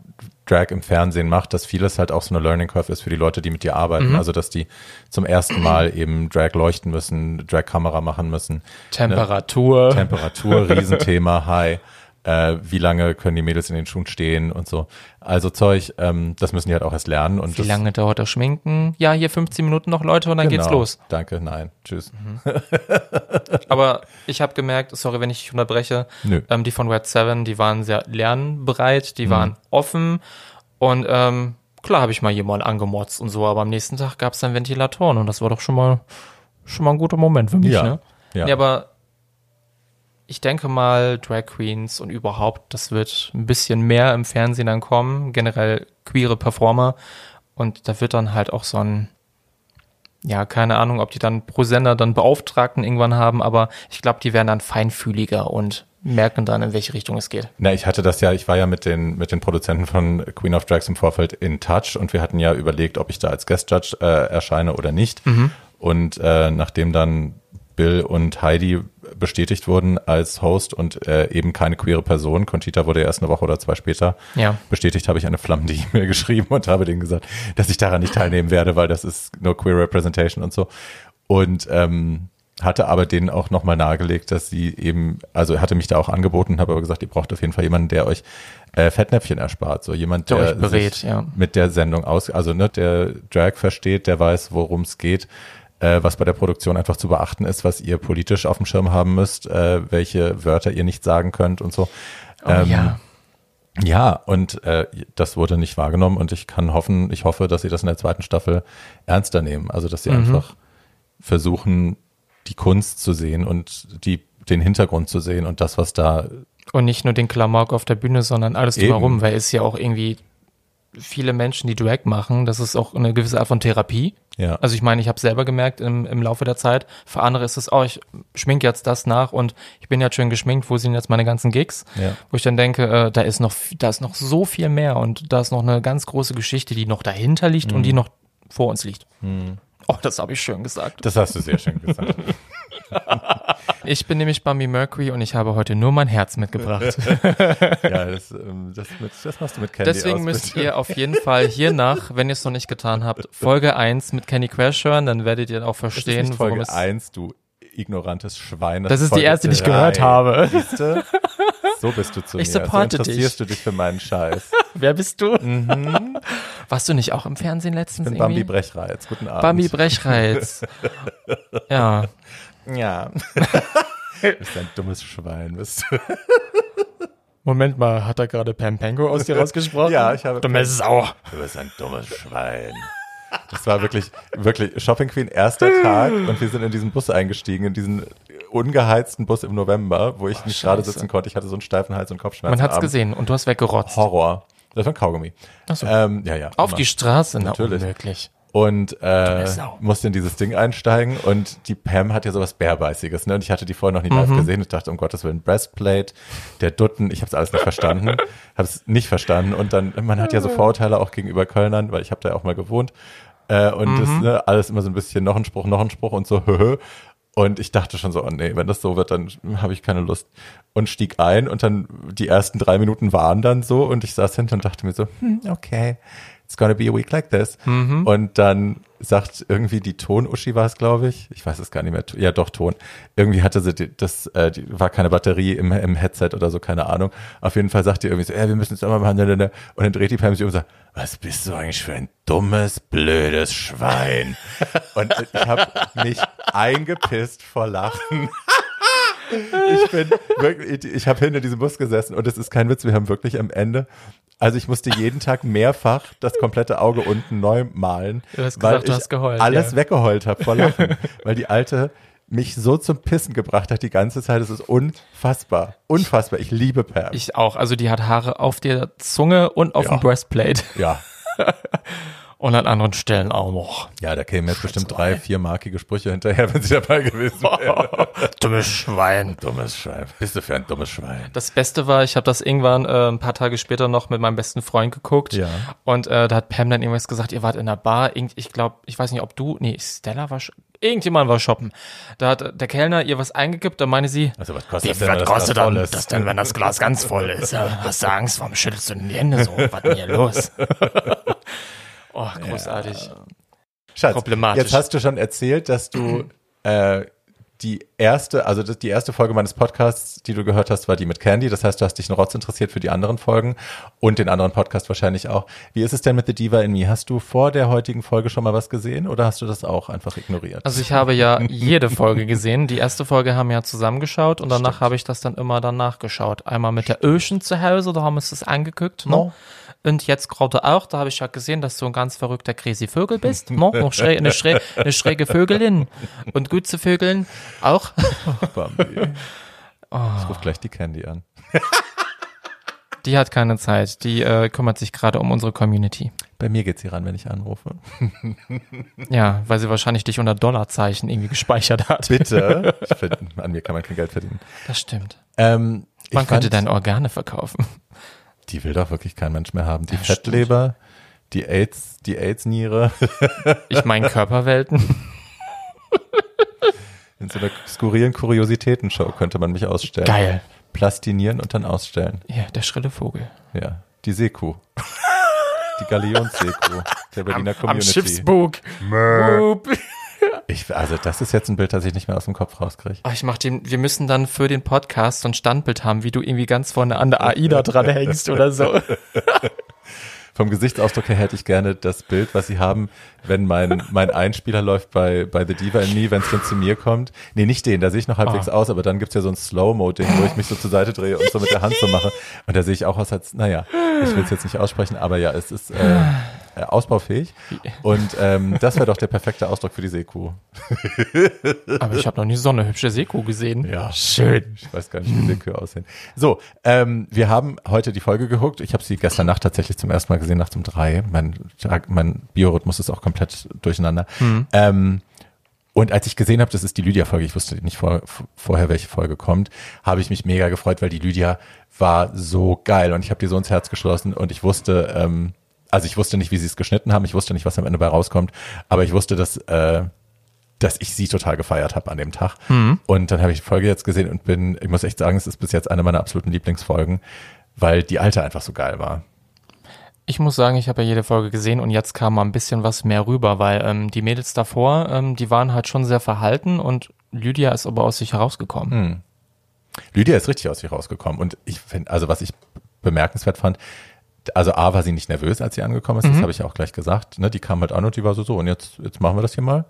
Drag im Fernsehen macht, dass vieles halt auch so eine Learning Curve ist für die Leute, die mit dir arbeiten. Also, dass die zum ersten Mal eben Drag leuchten müssen, Drag-Kamera machen müssen. Temperatur. Temperatur, Riesenthema, High. Äh, wie lange können die Mädels in den Schuhen stehen und so. Also Zeug, ähm, das müssen die halt auch erst lernen. Und Wie lange dauert das Schminken? Ja, hier 15 Minuten noch, Leute, und dann geht's Genau. los. Danke, nein, tschüss. Aber ich habe gemerkt, sorry, wenn ich dich unterbreche, ähm, die von Red 7, die waren sehr lernbereit, Mhm. die waren offen und ähm, klar habe ich mal jemanden angemotzt und so, aber am nächsten Tag gab es dann Ventilatoren und das war doch schon mal schon mal ein guter Moment für mich, Ja, ne? ja. Nee, aber ich denke mal, Drag Queens und überhaupt, das wird ein bisschen mehr im Fernsehen dann kommen, generell queere Performer und da wird dann halt auch so ein ja, keine Ahnung, ob die dann pro Sender dann Beauftragten irgendwann haben, aber ich glaube, die werden dann feinfühliger und merken dann, in welche Richtung es geht. Na, ich hatte das ja, ich war ja mit den, mit den Produzenten von Queen of Drags im Vorfeld in Touch und wir hatten ja überlegt, ob ich da als Guest Judge äh, erscheine oder nicht. Und äh, nachdem dann Bill und Heidi bestätigt wurden als Host und äh, eben keine queere Person, Conchita wurde erst eine Woche oder zwei später Ja. bestätigt, habe ich eine flammende E-Mail geschrieben und habe denen gesagt, dass ich daran nicht teilnehmen werde, weil das ist nur Queer Representation und so. Und ähm, hatte aber denen auch nochmal nahegelegt, dass sie eben, also hatte mich da auch angeboten, habe aber gesagt, ihr braucht auf jeden Fall jemanden, der euch äh, Fettnäpfchen erspart. So jemand, Der der, euch berät, ja. mit der Sendung aus, also ne, der Drag versteht, der weiß, worum es geht, äh, was bei der Produktion einfach zu beachten ist, was ihr politisch auf dem Schirm haben müsst, äh, welche Wörter ihr nicht sagen könnt und so. Oh, Ähm, ja. ja, und äh, das wurde nicht wahrgenommen und ich kann hoffen, ich hoffe, dass sie das in der zweiten Staffel ernster nehmen. Also, dass sie einfach versuchen, die Kunst zu sehen und die, den Hintergrund zu sehen und das, was da, Und nicht nur den Klamauk auf der Bühne, sondern alles drumherum, weil es ja auch irgendwie viele Menschen, die Drag machen, das ist auch eine gewisse Art von Therapie. ja, Also ich meine, ich habe selber gemerkt im, im Laufe der Zeit, für andere ist es, oh, ich schmink jetzt das nach und ich bin jetzt schön geschminkt, wo sind jetzt meine ganzen Gigs? Ja. Wo ich dann denke, äh, da ist noch, da ist noch so viel mehr und da ist noch eine ganz große Geschichte, die noch dahinter liegt Mhm. und die noch vor uns liegt. Oh, das habe ich schön gesagt. das hast du sehr schön gesagt. Ich bin nämlich Bambi Mercury und ich habe heute nur mein Herz mitgebracht. ja, das, ähm, das, mit, das machst du mit Candy Deswegen aus, müsst ihr auf jeden Fall hiernach, wenn ihr es noch nicht getan habt, Folge 1 mit Candy Crash hören, dann werdet ihr auch Das ist verstehen, nicht worum Folge es 1, du ignorantes Schwein. Das ist die Folge erste, die ich gehört habe. Siehste? So bist du zu Ich mir. supporte so dich. interessierst du dich für meinen Scheiß. Wer bist du? Warst du nicht auch im Fernsehen letztens Ich bin Bambi irgendwie? Brechreiz. Guten Abend. Bambi Brechreiz. ja. Ja. du bist ein dummes Schwein, bist du. Moment mal, hat er gerade Pampango aus dir rausgesprochen? Ja, ich habe- Dumme Sau. Du bist ein dummes Schwein. Das war wirklich, wirklich Shopping Queen erster Tag und wir sind in diesen Bus eingestiegen, in diesen ungeheizten Bus im November, wo ich nicht gerade sitzen konnte. Ich hatte so einen steifen Hals und Kopfschmerzen. Man hat's abends. gesehen und du hast weggerotzt. Horror. Das war ein Kaugummi. Ach so. Ähm, ja, ja. Auf immer. die Straße? Na, Natürlich. unmöglich. und äh, musste in dieses Ding einsteigen und die Pam hat ja sowas Bärbeißiges, ne? Und ich hatte die vorher noch nie Mhm. live gesehen. Ich dachte, um Gottes Willen, Breastplate, der Dutten, ich habe es alles nicht verstanden, habe es nicht verstanden und dann, man hat ja so Vorurteile auch gegenüber Kölnern, weil ich habe da ja auch mal gewohnt äh, und das Mhm. ne, alles immer so ein bisschen noch ein Spruch, noch ein Spruch und so und ich dachte schon so, oh nee, wenn das so wird, dann habe ich keine Lust. Und stieg ein und dann die ersten drei Minuten waren dann so und ich saß hinten und dachte mir so, hm, okay, it's gonna be a week like this. Und dann sagt irgendwie die Ton-Uschi war es, glaube ich. Ich weiß es gar nicht mehr. Ja, doch, Ton. Irgendwie hatte sie die, das, äh, die, war keine Batterie im, im Headset oder so, keine Ahnung. Auf jeden Fall sagt die irgendwie so, ja, wir müssen es immer machen. ne, ne, ne. Und dann dreht die Pam sich um und sagt, was bist du eigentlich für ein dummes, blödes Schwein? und ich habe mich eingepisst vor Lachen. Ich bin wirklich, ich habe hinter diesem Bus gesessen und es ist kein Witz, wir haben wirklich am Ende, also ich musste jeden Tag mehrfach das komplette Auge unten neu malen, Du hast weil gesagt, du ich hast geheult, alles ja. weggeheult habe vor Lachen, weil die alte mich so zum Pissen gebracht hat die ganze Zeit. Es ist unfassbar, unfassbar. Ich liebe Pam. Ich auch. Also die hat Haare auf der Zunge und auf Ja. dem Breastplate. ja, Und an anderen Stellen auch noch. ja, da kämen jetzt bestimmt drei, vier markige Sprüche hinterher, wenn sie dabei gewesen wäre. Dummes Schwein. dummes Schwein. Bist du für ein dummes Schwein? Das Beste war, ich habe das irgendwann äh, ein paar Tage später noch mit meinem besten Freund geguckt. Ja. Und äh, da hat Pam dann irgendwas gesagt, ihr wart in der Bar. Irgend, ich glaube, ich weiß nicht, ob du, nee, Stella war, sch- irgendjemand war shoppen. Da hat der Kellner ihr was eingekippt, da meine sie, Also was kostet Wie das denn, was das kostet Glas voll dann ist? das denn, wenn das Glas ganz voll ist? Hast du Angst, warum schüttelst du denn die Hände so? Was denn hier los? oh, großartig. Schatz, Problematisch. jetzt hast du schon erzählt, dass du äh, die erste, also die erste Folge meines Podcasts, die du gehört hast, war die mit Candy. Das heißt, du hast dich einen Rotz interessiert für die anderen Folgen und den anderen Podcast wahrscheinlich auch. Wie ist es denn mit The Diva in Me? Hast du vor der heutigen Folge schon mal was gesehen oder hast du das auch einfach ignoriert? Also ich habe ja jede Folge gesehen. Die erste Folge haben wir ja zusammengeschaut und danach habe ich das dann immer danach geschaut. Einmal mit der Ocean zu Hause, da haben wir es das angeguckt. Ne? No. Und jetzt gerade auch, da habe ich ja gesehen, dass du ein ganz verrückter crazy Vögel bist. No? Noch schrä eine, schrä eine schräge Vögelin. Und gut zu Vögeln auch. Bambi. Oh. Ich rufe gleich die Candy an. Die hat keine Zeit. Die äh, kümmert sich gerade um unsere Community. Bei mir geht sie ran, wenn ich anrufe. Ja, weil sie wahrscheinlich dich unter Dollarzeichen irgendwie gespeichert hat. Bitte. Ich find, an mir kann man kein Geld verdienen. Das stimmt. Ähm, Man könnte fand- deine Organe verkaufen. Die will doch wirklich kein Mensch mehr haben. Die Ja, Fettleber, die AIDS, die AIDS-Niere. Ich meine Körperwelten. In so einer skurrilen Kuriositätenshow könnte man mich ausstellen. Geil. Plastinieren und dann ausstellen. Ja, der schrille Vogel. Ja. Die Seekuh. Die Galionsseekuh der Berliner Community. Schiffsbug. Ich, also das ist jetzt ein Bild, das ich nicht mehr aus dem Kopf rauskriege. Ah, ich mach den, wir müssen dann für den Podcast so ein Standbild haben, wie du irgendwie ganz vorne an der AIDA dran hängst oder so. Vom Gesichtsausdruck her hätte ich gerne das Bild, was sie haben, wenn mein, mein Einspieler läuft bei, bei The Diva in Me, wenn es dann zu mir kommt. Nee, nicht den, da sehe ich noch halbwegs Ah. aus, aber dann gibt's ja so ein Slow-Mo-Ding, wo ich mich so zur Seite drehe und so mit der Hand so mache. Und da sehe ich auch aus als, naja, ich will es jetzt nicht aussprechen, aber ja, es ist äh, äh, ausbaufähig. Und ähm, das wäre doch der perfekte Ausdruck für die Seekuh. Aber ich habe noch nie so eine hübsche Seekuh gesehen. Ja. Schön. Ich weiß gar nicht, wie Seekühe aussehen. So, ähm, wir haben heute die Folge geguckt. Ich habe sie gestern Nacht tatsächlich zum ersten Mal gesehen, nachts um drei. Mein, Tag- mein Biorhythmus ist auch komplett durcheinander. Ähm, und als ich gesehen habe, das ist die Lydia-Folge, ich wusste nicht vor, vorher, welche Folge kommt, habe ich mich mega gefreut, weil die Lydia war so geil und ich habe die so ins Herz geschlossen und ich wusste, ähm, also ich wusste nicht, wie sie es geschnitten haben, ich wusste nicht, was am Ende bei rauskommt, aber ich wusste, dass äh, dass ich sie total gefeiert habe an dem Tag. Und dann habe ich die Folge jetzt gesehen und bin, ich muss echt sagen, es ist bis jetzt eine meiner absoluten Lieblingsfolgen, weil die alte einfach so geil war. Ich muss sagen, ich habe ja jede Folge gesehen und jetzt kam mal ein bisschen was mehr rüber, weil ähm, die Mädels davor, ähm, die waren halt schon sehr verhalten und Lydia ist aber aus sich herausgekommen. Lydia ist richtig aus sich rausgekommen und ich finde, also was ich bemerkenswert fand, also A war sie nicht nervös, als sie angekommen ist, das habe ich auch gleich gesagt, ne, die kam halt an und die war so, so und jetzt, jetzt machen wir das hier mal.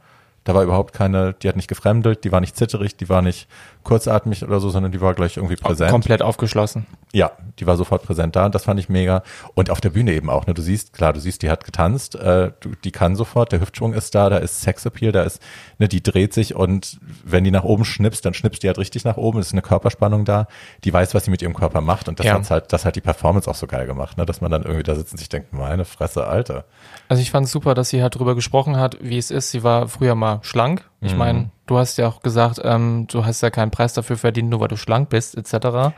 Da war überhaupt keine, die hat nicht gefremdelt, die war nicht zitterig, die war nicht kurzatmig oder so, sondern die war gleich irgendwie präsent. Komplett aufgeschlossen. Ja, die war sofort präsent da und das fand ich mega. Und auf der Bühne eben auch, ne? Du siehst, klar, du siehst, die hat getanzt, äh, du, die kann sofort, der Hüftschwung ist da, da ist Sexappeal, da ist, ne, die dreht sich und wenn die nach oben schnipst, dann schnippst die halt richtig nach oben, es ist eine Körperspannung da, die weiß, was sie mit ihrem Körper macht und das Ja. hat's halt, das hat die Performance auch so geil gemacht, ne? Dass man dann irgendwie da sitzt und sich denkt, meine Fresse, Alter. Also ich fand es super, dass sie halt drüber gesprochen hat, wie es ist. Sie war früher mal schlank. Mhm. Ich meine, du hast ja auch gesagt, ähm, du hast ja keinen Preis dafür verdient, nur weil du schlank bist, etc.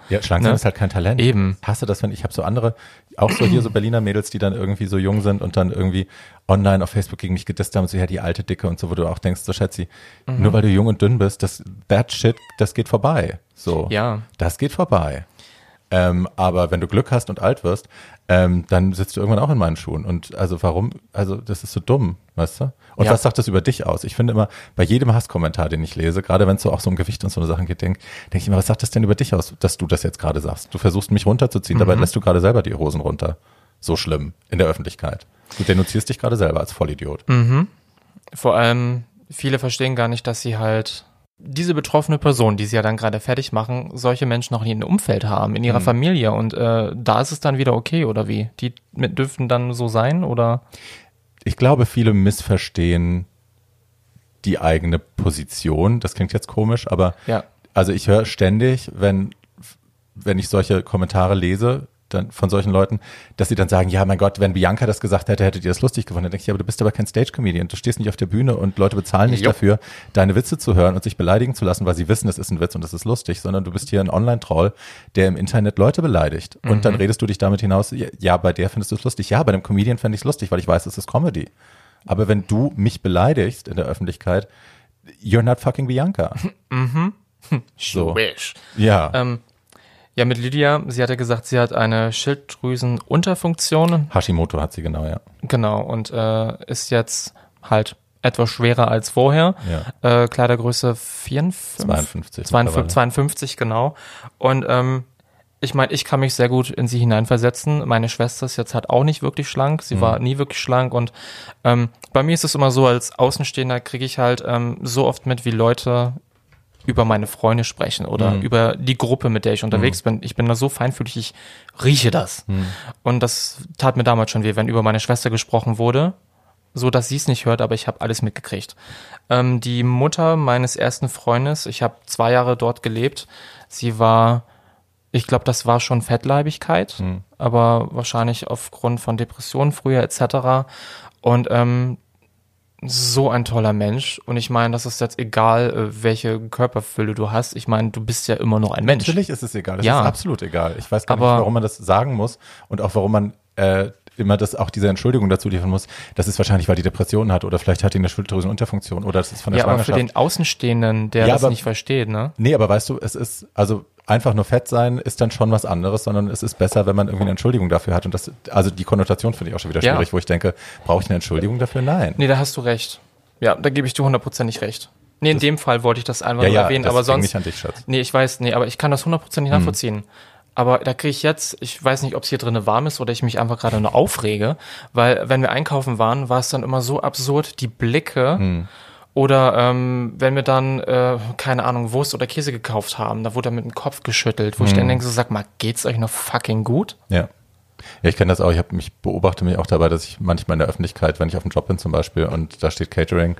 Ja, schlank sein Ne? ist halt kein Talent. Eben. Ich hasse das, wenn ich habe so andere, auch so hier so Berliner Mädels, die dann irgendwie so jung sind und dann irgendwie online auf Facebook gegen mich gedisst haben, so ja, die alte Dicke und so, wo du auch denkst, so Schätzi, Mhm. nur weil du jung und dünn bist, das, that shit, das geht vorbei. So. Ja. Das geht vorbei. Ähm, aber wenn du Glück hast und alt wirst, ähm, dann sitzt du irgendwann auch in meinen Schuhen. Und also warum, also das ist so dumm, weißt du? Und Ja. was sagt das über dich aus? Ich finde immer, bei jedem Hasskommentar, den ich lese, gerade wenn es so auch so um Gewicht und so eine Sachen geht, denke denk ich immer, was sagt das denn über dich aus, dass du das jetzt gerade sagst? Du versuchst mich runterzuziehen, dabei lässt du gerade selber die Hosen runter. So schlimm in der Öffentlichkeit. Du denunzierst dich gerade selber als Vollidiot. Vor allem, viele verstehen gar nicht, dass sie halt diese betroffene Person, die sie ja dann gerade fertig machen, solche Menschen auch in ihrem Umfeld haben, in ihrer Mhm. Familie. Und äh, da ist es dann wieder okay, oder wie? Die mit, dürften dann so sein, oder? ich glaube, viele missverstehen die eigene Position. Das klingt jetzt komisch, aber Ja. also ich höre ständig, wenn, wenn ich solche Kommentare lese, dann von solchen Leuten, dass sie dann sagen, ja, mein Gott, wenn Bianca das gesagt hätte, hättet ihr das lustig gefunden. Dann denke ich, ja, aber du bist aber kein Stage-Comedian. Du stehst nicht auf der Bühne und Leute bezahlen nicht Jo. dafür, deine Witze zu hören und sich beleidigen zu lassen, weil sie wissen, das ist ein Witz und das ist lustig, sondern du bist hier ein Online-Troll, der im Internet Leute beleidigt. Und dann redest du dich damit hinaus, ja, bei der findest du es lustig. Ja, bei einem Comedian fände ich es lustig, weil ich weiß, es ist Comedy. Aber wenn du mich beleidigst in der Öffentlichkeit, you're not fucking Bianca. So. Wish. Ja. Ähm, ja, mit Lydia, sie hat ja gesagt, sie hat eine Schilddrüsenunterfunktion. Hashimoto hat sie genau, ja. Genau, und äh, ist jetzt halt etwas schwerer als vorher. Ja. Äh, Kleidergröße 54? 52 52, mittlerweile. 52, genau. Und ähm, ich meine, ich kann mich sehr gut in sie hineinversetzen. Meine Schwester ist jetzt halt auch nicht wirklich schlank. Sie war nie wirklich schlank. Und ähm, bei mir ist es immer so, als Außenstehender kriege ich halt ähm, so oft mit, wie Leute über meine Freunde sprechen oder über die Gruppe, mit der ich unterwegs bin. Ich bin da so feinfühlig, ich rieche das. Und das tat mir damals schon weh, wenn über meine Schwester gesprochen wurde, so dass sie es nicht hört, aber ich habe alles mitgekriegt. Ähm, die Mutter meines ersten Freundes, ich habe zwei Jahre dort gelebt, sie war, ich glaube, das war schon Fettleibigkeit, aber wahrscheinlich aufgrund von Depressionen früher etc. Und ähm, so ein toller Mensch. Und ich meine, das ist jetzt egal, äh, welche Körperfülle du hast. Ich meine, du bist ja immer noch ein Mensch. Natürlich ist es egal. Das Ja. ist absolut egal. Ich weiß gar Aber- nicht, warum man das sagen muss und auch warum man äh, immer das auch diese Entschuldigung dazu liefern muss. Das ist wahrscheinlich, weil die Depression hat oder vielleicht hat die eine Schilddrüsenunterfunktion oder das ist von der Ja, aber für Schwangerschaft. den Außenstehenden, der Ja, das aber- nicht versteht, ne? nee, aber weißt du, es ist also einfach nur fett sein ist dann schon was anderes, sondern es ist besser, wenn man irgendwie eine Entschuldigung dafür hat und das also die Konnotation finde ich auch schon wieder Ja. schwierig, wo ich denke, brauche ich eine Entschuldigung dafür? Nein. Nee, da hast du recht. Ja, da gebe ich dir hundertprozentig recht. Nee, in dem Fall wollte ich das einfach Ja, ja, erwähnen, das aber sonst. nicht an dich, Schatz. Nee, ich weiß, nee, aber ich kann das hundertprozentig nachvollziehen. Aber da kriege ich jetzt, ich weiß nicht, ob es hier drinnen warm ist oder ich mich einfach gerade nur aufrege, weil wenn wir einkaufen waren, war es dann immer so absurd, die Blicke oder ähm, wenn wir dann, äh, keine Ahnung, Wurst oder Käse gekauft haben, da wurde er mit dem Kopf geschüttelt, wo ich dann denke, so, sag mal, geht's euch noch fucking gut? Ja. Ja, ich kenne das auch. Ich habe mich beobachte mich auch dabei, dass ich manchmal in der Öffentlichkeit, wenn ich auf dem Job bin zum Beispiel und da steht Catering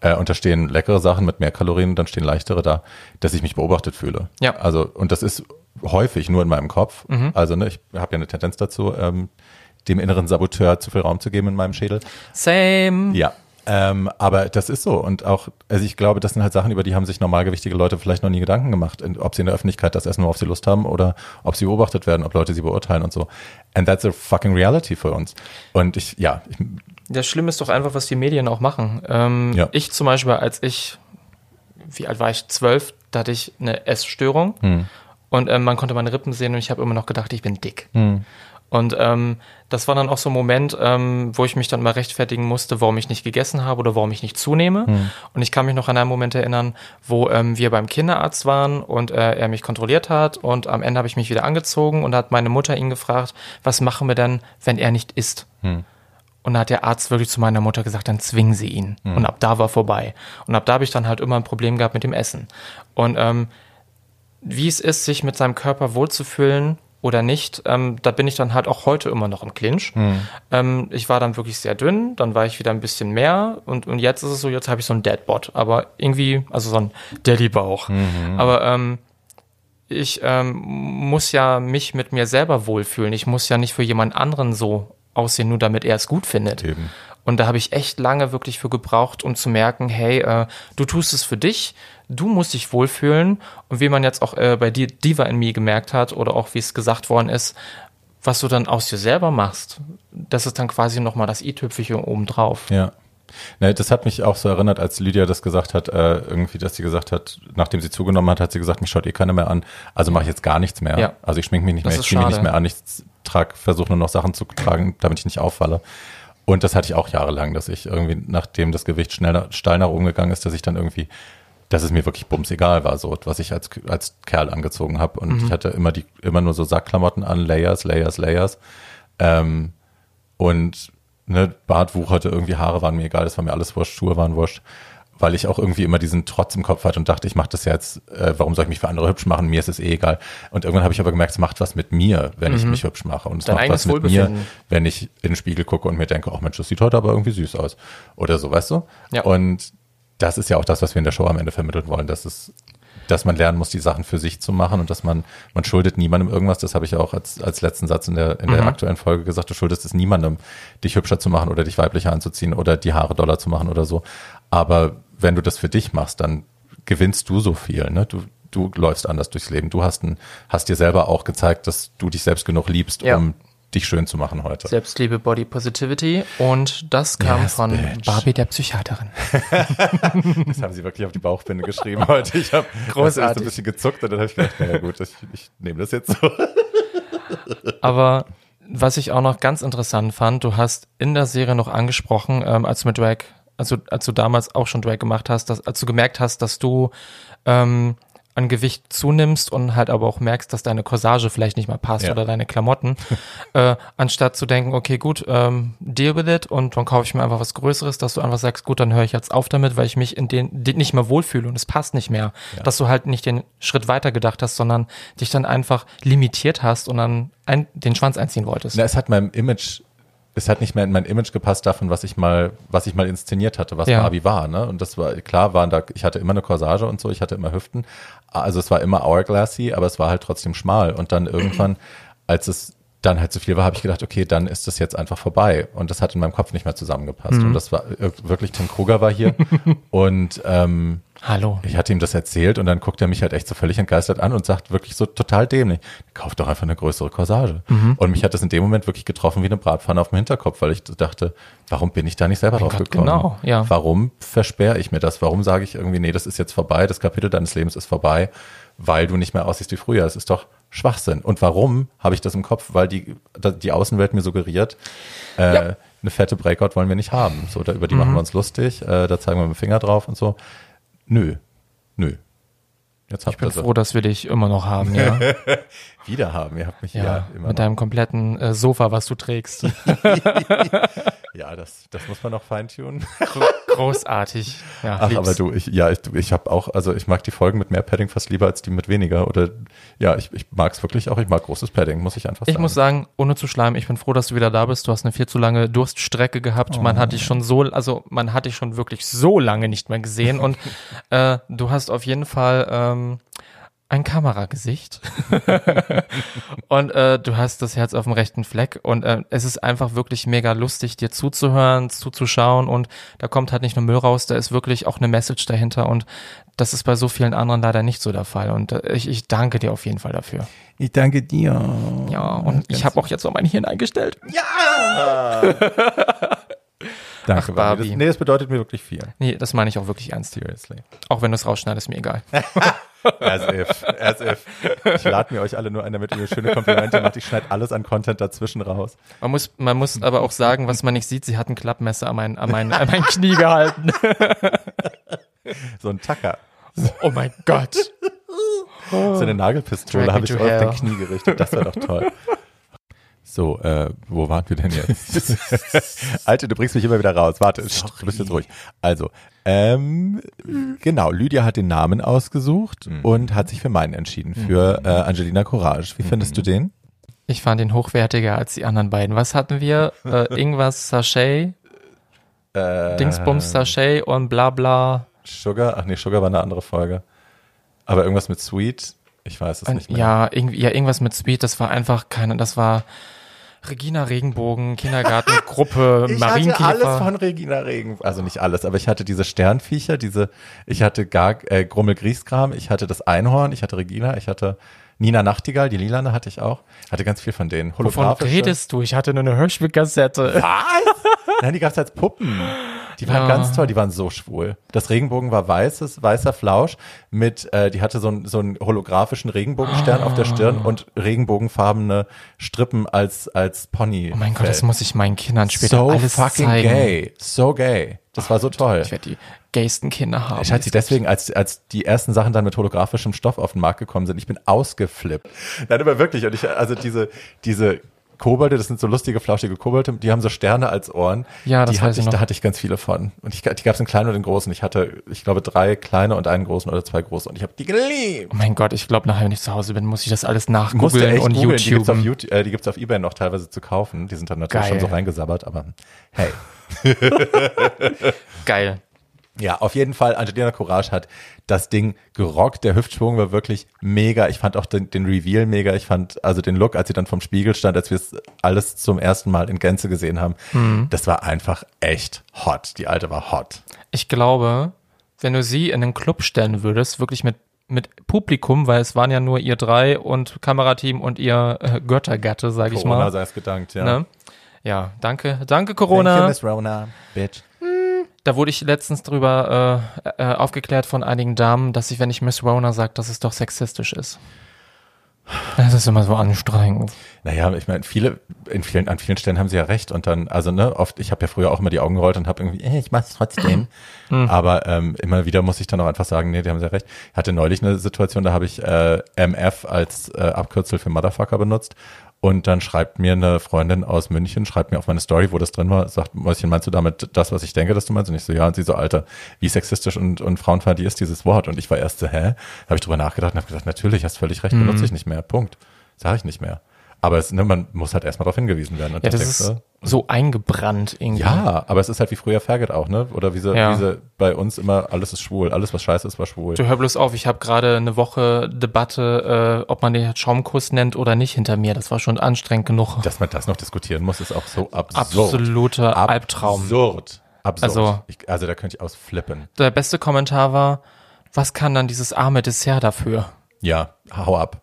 äh, und da stehen leckere Sachen mit mehr Kalorien und dann stehen leichtere da, dass ich mich beobachtet fühle. Ja. Also und das ist häufig nur in meinem Kopf. Also ne, ich habe ja eine Tendenz dazu, ähm, dem inneren Saboteur zu viel Raum zu geben in meinem Schädel. Same. Ja. Ähm, aber das ist so. Und auch, also ich glaube, das sind halt Sachen, über die haben sich normalgewichtige Leute vielleicht noch nie Gedanken gemacht, ob sie in der Öffentlichkeit das essen, worauf sie Lust haben oder ob sie beobachtet werden, ob Leute sie beurteilen und so. And that's a fucking reality für uns. Und ich, ja, ich, Das Schlimme ist doch einfach, was die Medien auch machen. Ähm, Ja. Ich zum Beispiel, als ich, wie alt war ich? Zwölf, da hatte ich eine Essstörung Hm. Und ähm, man konnte meine Rippen sehen und ich habe immer noch gedacht, ich bin dick. Und ähm, das war dann auch so ein Moment, ähm, wo ich mich dann mal rechtfertigen musste, warum ich nicht gegessen habe oder warum ich nicht zunehme. Und ich kann mich noch an einen Moment erinnern, wo ähm, wir beim Kinderarzt waren und äh, er mich kontrolliert hat und am Ende habe ich mich wieder angezogen und hat meine Mutter ihn gefragt, was machen wir denn, wenn er nicht isst? Und da hat der Arzt wirklich zu meiner Mutter gesagt, dann zwingen sie ihn. Mhm. Und ab da war vorbei. Und ab da habe ich dann halt immer ein Problem gehabt mit dem Essen. Und ähm, wie es ist, sich mit seinem Körper wohlzufühlen oder nicht, ähm, da bin ich dann halt auch heute immer noch im Clinch. Mhm. Ähm, ich war dann wirklich sehr dünn, dann war ich wieder ein bisschen mehr und, und jetzt ist es so, jetzt habe ich so einen Deadbot, aber irgendwie, also so ein Daddy-Bauch. Mhm. Aber ähm, ich ähm, muss ja mich mit mir selber wohlfühlen. Ich muss ja nicht für jemand anderen so aussehen, nur damit er es gut findet. Eben. Und da habe ich echt lange wirklich für gebraucht, um zu merken, hey, äh, du tust es für dich, du musst dich wohlfühlen. Und wie man jetzt auch äh, bei dir Diva in mir gemerkt hat oder auch wie es gesagt worden ist, was du dann aus dir selber machst, das ist dann quasi nochmal das i-Tüpfelchen obendrauf. Ja. Ne, das hat mich auch so erinnert, als Lydia das gesagt hat, äh, irgendwie, dass sie gesagt hat, nachdem sie zugenommen hat, hat sie gesagt, mich schaut eh keiner mehr an, also mache ich jetzt gar nichts mehr. Ja. Also ich schminke mich nicht das mehr, ich ziehe mich nicht mehr an, ich trage, versuche nur noch Sachen zu tragen, damit ich nicht auffalle. Und das hatte ich auch jahrelang, dass ich irgendwie, nachdem das Gewicht schnell steil nach oben gegangen ist, dass ich dann irgendwie, dass es mir wirklich bums egal war, so was ich als, als Kerl angezogen habe. Und mhm. ich hatte immer die, immer nur so Sackklamotten an, Layers, Layers, Layers. Ähm, und ne, Bart wucherte, irgendwie Haare waren mir egal, das war mir alles wurscht, Schuhe waren wurscht weil ich auch irgendwie immer diesen Trotz im Kopf hatte und dachte, ich mache das jetzt, äh, warum soll ich mich für andere hübsch machen? Mir ist es eh egal. Und irgendwann habe ich aber gemerkt, es macht was mit mir, wenn mhm. ich mich hübsch mache. Und es Dein macht was mit mir, wenn ich in den Spiegel gucke und mir denke, oh Mensch, das sieht heute aber irgendwie süß aus. Oder so, weißt du? Ja. Und das ist ja auch das, was wir in der Show am Ende vermitteln wollen, dass es dass man lernen muss, die Sachen für sich zu machen und dass man, man schuldet niemandem irgendwas. Das habe ich auch als, als letzten Satz in der, in der mhm. aktuellen Folge gesagt. Du schuldest es niemandem, dich hübscher zu machen oder dich weiblicher anzuziehen oder die Haare doller zu machen oder so. Aber wenn du das für dich machst, dann gewinnst du so viel. Ne? Du, du läufst anders durchs Leben. Du hast, ein, hast dir selber auch gezeigt, dass du dich selbst genug liebst, ja. um dich schön zu machen heute. Selbstliebe, Body Positivity und das kam yes, von bitch. Barbie, der Psychiaterin. das haben sie wirklich auf die Bauchbinde geschrieben heute. Ich habe großartig ein bisschen gezuckt und dann habe ich gedacht, naja gut, ich, ich nehme das jetzt so. Aber was ich auch noch ganz interessant fand, du hast in der Serie noch angesprochen, ähm, als du mit Drag also als du damals auch schon Drag gemacht hast, dass, als du gemerkt hast, dass du ähm, an Gewicht zunimmst und halt aber auch merkst, dass deine Corsage vielleicht nicht mehr passt ja. oder deine Klamotten, äh, anstatt zu denken, okay, gut, ähm, deal with it und dann kaufe ich mir einfach was Größeres, dass du einfach sagst, gut, dann höre ich jetzt auf damit, weil ich mich in den, den nicht mehr wohlfühle und es passt nicht mehr. Ja. Dass du halt nicht den Schritt weiter gedacht hast, sondern dich dann einfach limitiert hast und dann ein, den Schwanz einziehen wolltest. Na, es hat meinem Image es hat nicht mehr in mein Image gepasst davon, was ich mal, was ich mal inszeniert hatte, was ja. Barbie war, ne? Und das war, klar waren da, ich hatte immer eine Corsage und so, ich hatte immer Hüften. Also es war immer hourglassy, aber es war halt trotzdem schmal. Und dann irgendwann, als es dann halt zu viel war, habe ich gedacht, okay, dann ist das jetzt einfach vorbei. Und das hat in meinem Kopf nicht mehr zusammengepasst. Mhm. Und das war wirklich, Tim Kruger war hier. und ähm, Hallo. Ich hatte ihm das erzählt und dann guckt er mich halt echt so völlig entgeistert an und sagt wirklich so total dämlich, kauf doch einfach eine größere Corsage. Mhm. Und mich hat das in dem Moment wirklich getroffen wie eine Bratpfanne auf dem Hinterkopf, weil ich dachte, warum bin ich da nicht selber mein drauf Gott, gekommen? Genau, ja. Warum versperre ich mir das? Warum sage ich irgendwie, nee, das ist jetzt vorbei, das Kapitel deines Lebens ist vorbei, weil du nicht mehr aussiehst wie früher. Das ist doch Schwachsinn. Und warum habe ich das im Kopf? Weil die, die Außenwelt mir suggeriert, äh, ja. eine fette Breakout wollen wir nicht haben. So, da, über die mhm. machen wir uns lustig, äh, da zeigen wir mit dem Finger drauf und so. Nö, nö. Jetzt ich bin froh, dass wir dich immer noch haben, ja. Wieder haben, ihr habt mich ja, ja immer Mit noch. deinem kompletten äh, Sofa, was du trägst. ja, das, das muss man noch feintunen. Großartig. Ja, Ach, lieb's. aber du, ich, ja, ich, ich habe auch, also ich mag die Folgen mit mehr Padding fast lieber als die mit weniger. Oder ja, ich, ich mag es wirklich auch. Ich mag großes Padding, muss ich einfach sagen. Ich muss sagen, ohne zu schleimen, ich bin froh, dass du wieder da bist. Du hast eine viel zu lange Durststrecke gehabt. Oh. Man hat dich schon so, also man hat dich schon wirklich so lange nicht mehr gesehen. Und äh, du hast auf jeden Fall. Ähm, ein Kameragesicht und äh, du hast das Herz auf dem rechten Fleck und äh, es ist einfach wirklich mega lustig, dir zuzuhören, zuzuschauen und da kommt halt nicht nur Müll raus, da ist wirklich auch eine Message dahinter und das ist bei so vielen anderen leider nicht so der Fall und äh, ich, ich danke dir auf jeden Fall dafür. Ich danke dir. Ja, und ich habe auch jetzt noch mein Hirn eingestellt. Ja! Danke, Ach, Barbie. Das, nee, das bedeutet mir wirklich viel. Nee, das meine ich auch wirklich ernst. Seriously. Auch wenn du es rausschneidest, mir egal. As if, as if. Ich lade mir euch alle nur ein, damit ihr mir schöne Komplimente macht. Ich schneide alles an Content dazwischen raus. Man muss, man muss aber auch sagen, was man nicht sieht, sie hat ein Klappmesser an mein, an mein, an mein Knie gehalten. so ein Tacker. Oh mein Gott. So eine Nagelpistole habe ich auf dein Knie gerichtet. Das wäre doch toll. So, äh, wo waren wir denn jetzt? Alter, du bringst mich immer wieder raus. Warte, du bist jetzt ruhig. Also, ähm, genau, Lydia hat den Namen ausgesucht Mhm. und hat sich für meinen entschieden, für äh, Angelina Courage. Wie findest du den? Ich fand ihn hochwertiger als die anderen beiden. Was hatten wir? Äh, irgendwas Sachet, Äh, Dingsbums Sachet und bla bla. Sugar? Ach nee, Sugar war eine andere Folge. Aber irgendwas mit Sweet? Ich weiß es Und, nicht mehr. ja, irgendwie, ja, irgendwas mit Sweet, das war einfach keine, das war Regina Regenbogen, Kindergartengruppe, Ich hatte alles Marienkäfer. von Regina Regen, also nicht alles, aber ich hatte diese Sternviecher, diese, ich hatte gar äh, Grummel Grieskram, ich hatte das Einhorn, ich hatte Regina, ich hatte Nina Nachtigall, die Lilane hatte ich auch, hatte ganz viel von denen. Wovon redest du? Ich hatte nur eine Hörspielkassette. Nein, die gab's als Puppen. Die waren Ja. ganz toll, die waren so schwul. Das Regenbogen war weißes, weißer Flausch mit, äh, die hatte so, einen- so einen holographischen Regenbogenstern auf der Stirn und regenbogenfarbene Strippen als, als Pony. Oh mein Gott, das muss ich meinen Kindern später so alles fucking zeigen. gay. So gay. Das war so toll. Ich werde die gaysten Kinder haben. Ich hatte sie deswegen, als, als die ersten Sachen dann mit holographischem Stoff auf den Markt gekommen sind, ich bin ausgeflippt. Nein, aber wirklich. Und ich, also diese, diese Kobolde, das sind so lustige, flauschige Kobolde, die haben so Sterne als Ohren. Ja, das die hatte ich ich, da noch. hatte ich ganz viele von. Und ich, die gab es in kleinen und in großen. Ich hatte, ich glaube, drei kleine und einen großen oder zwei große. Und ich habe die geliebt. oh mein Gott, ich glaube, nachher, wenn ich zu Hause bin, muss ich das alles nachgoogeln und googeln. Die gibt's auf YouTube. YouTube, äh, die gibt's auf Ebay noch teilweise zu kaufen. Die sind dann natürlich Geil. schon so reingesabbert, aber hey. Geil. Ja, auf jeden Fall, Angelina Courage hat das Ding gerockt. Der Hüftschwung war wirklich mega. Ich fand auch den, den Reveal mega. Ich fand also den Look, als sie dann vom Spiegel stand, als wir es alles zum ersten Mal in Gänze gesehen haben, das war einfach echt hot. Die alte war hot. Ich glaube, wenn du sie in einen Club stellen würdest, wirklich mit, mit Publikum, weil es waren ja nur ihr drei und Kamerateam und ihr äh, Göttergatte, sag ich Corona mal. sei es gedankt, ja. Ne? Ja, danke, danke Thank you, Corona. Miss Rona, bitch. Da wurde ich letztens drüber äh, äh, aufgeklärt von einigen Damen, dass ich, wenn ich Miss Rona sage, dass es doch sexistisch ist. Das ist immer so anstrengend. Naja, ich meine, viele, in vielen, an vielen Stellen haben sie ja recht und dann, also ne, oft, ich habe ja früher auch immer die Augen gerollt und habe irgendwie, eh, ich mach's trotzdem. Aber ähm, immer wieder muss ich dann auch einfach sagen, nee, die haben sie ja recht. Ich hatte neulich eine Situation, da habe ich äh, MF als äh, Abkürzel für Motherfucker benutzt und dann schreibt mir eine Freundin aus München, schreibt mir auf meine Story, wo das drin war, sagt, Mäuschen, meinst du damit das, was ich denke, dass du meinst? Und ich so, ja, und sie so, Alter, wie sexistisch und, und frauenfeindlich ist dieses Wort? Und ich war erst so, hä? Habe ich drüber nachgedacht und habe gesagt, natürlich, hast völlig recht, benutze ich nicht mehr. Punkt. Sage ich nicht mehr. Aber es, ne, man muss halt erstmal darauf hingewiesen werden. Und Ja, das denk ist so, so eingebrannt irgendwie. ja, aber es ist halt wie früher Faggot auch, ne? Oder wie sie, Ja. wie sie bei uns immer, alles ist schwul, alles was scheiße ist, war schwul. Du hör bloß auf, ich habe gerade eine Woche Debatte, äh, ob man den Schaumkuss nennt oder nicht hinter mir. Das war schon anstrengend genug. Dass man das noch diskutieren muss, ist auch so absurd. Absoluter Albtraum. Absurd. Absurd. Also, ich, also da könnte ich ausflippen. Der beste Kommentar war, was kann dann dieses arme Dessert dafür? Ja, hau ab.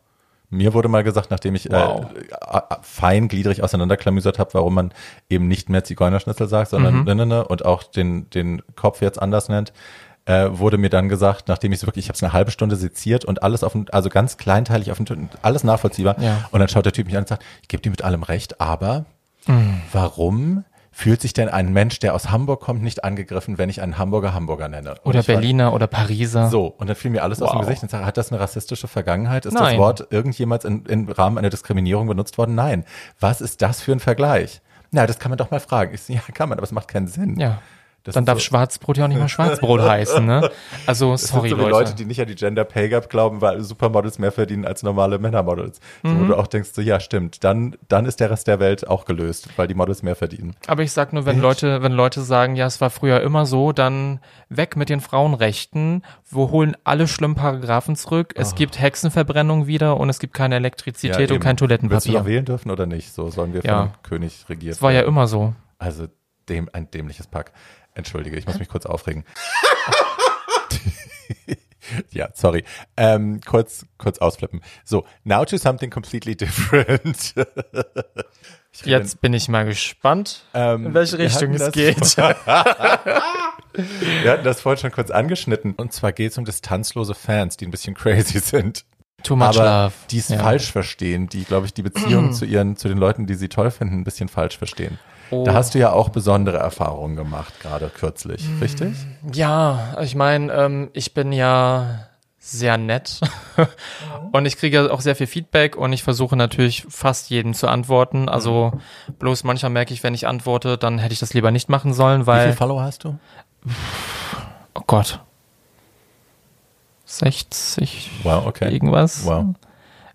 Mir wurde mal gesagt, nachdem ich Wow. äh, äh, feingliedrig auseinanderklamüsert habe, warum man eben nicht mehr Zigeunerschnitzel sagt, sondern Mhm. ne, ne, ne, und auch den, den Kopf jetzt anders nennt, äh, wurde mir dann gesagt, nachdem ich es wirklich, ich habe es eine halbe Stunde seziert und alles auf dem, also ganz kleinteilig auf Tisch, alles nachvollziehbar. Ja. Und dann schaut der Typ mich an und sagt, ich gebe dir mit allem recht, aber Mhm. warum fühlt sich denn ein Mensch, der aus Hamburg kommt, nicht angegriffen, wenn ich einen Hamburger Hamburger nenne? Und Oder ich war- Berliner oder Pariser. so, und dann fiel mir alles aus dem Wow. Gesicht und sage, hat das eine rassistische Vergangenheit? Ist Nein. das Wort irgendjemals in, im Rahmen einer Diskriminierung benutzt worden? Nein. Was ist das für ein Vergleich? Na, das kann man doch mal fragen. Ich, ja, kann man, aber es macht keinen Sinn. Ja. Das Dann darf so- Schwarzbrot ja auch nicht mal Schwarzbrot heißen, ne? Also, Das sorry, sind so wie Leute. Leute, die nicht an die Gender Pay Gap glauben, weil Supermodels mehr verdienen als normale Männermodels. So, Mhm. wo du auch denkst, so, ja, stimmt. Dann, dann ist der Rest der Welt auch gelöst, weil die Models mehr verdienen. Aber ich sag nur, wenn Leute, wenn Leute sagen, ja, es war früher immer so, dann weg mit den Frauenrechten. Wir holen alle schlimmen Paragraphen zurück. Es gibt Hexenverbrennung wieder und es gibt keine Elektrizität und eben. kein Willst du noch Toilettenpapier. wählen dürfen oder nicht? So sollen wir Ja. vom König regiert Das war ja immer so. Also dem, ein dämliches Pack. Entschuldige, ich muss mich kurz aufregen. ja, sorry. Ähm, kurz, kurz ausflippen. So, now to something completely different. Jetzt bin ich mal gespannt, Ähm, in welche Richtung es geht. Wir hatten das vorhin schon kurz angeschnitten. Und zwar geht es um distanzlose Fans, die ein bisschen crazy sind. Too much aber love. die es Ja. falsch verstehen, die, glaube ich, die Beziehung zu ihren, zu den Leuten, die sie toll finden, ein bisschen falsch verstehen. Oh. Da hast du ja auch besondere Erfahrungen gemacht, gerade kürzlich, Mm. richtig? Ja, ich meine, ähm, ich bin ja sehr nett. und ich kriege auch sehr viel Feedback und ich versuche natürlich fast jedem zu antworten. Also bloß manchmal merke ich, wenn ich antworte, dann hätte ich das lieber nicht machen sollen, Wie weil. viele Follower hast du? Oh Gott. 60 Wow, okay. irgendwas. Wow.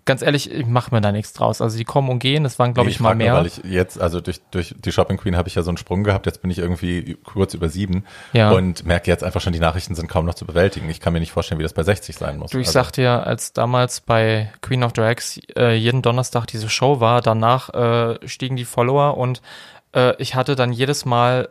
Ganz ehrlich, ich mache mir da nichts draus. Also die kommen und gehen, das waren, glaube Nee, ich, mal frag nur, mehr. weil ich jetzt, also durch, durch die Shopping Queen habe ich ja so einen Sprung gehabt, jetzt bin ich irgendwie kurz über sieben Ja. und merke jetzt einfach schon, die Nachrichten sind kaum noch zu bewältigen. Ich kann mir nicht vorstellen, wie das bei 60 sein muss. Du, ich Also, sagte ja, als damals bei Queen of Drags äh, jeden Donnerstag diese Show war, danach äh, stiegen die Follower und äh, ich hatte dann jedes Mal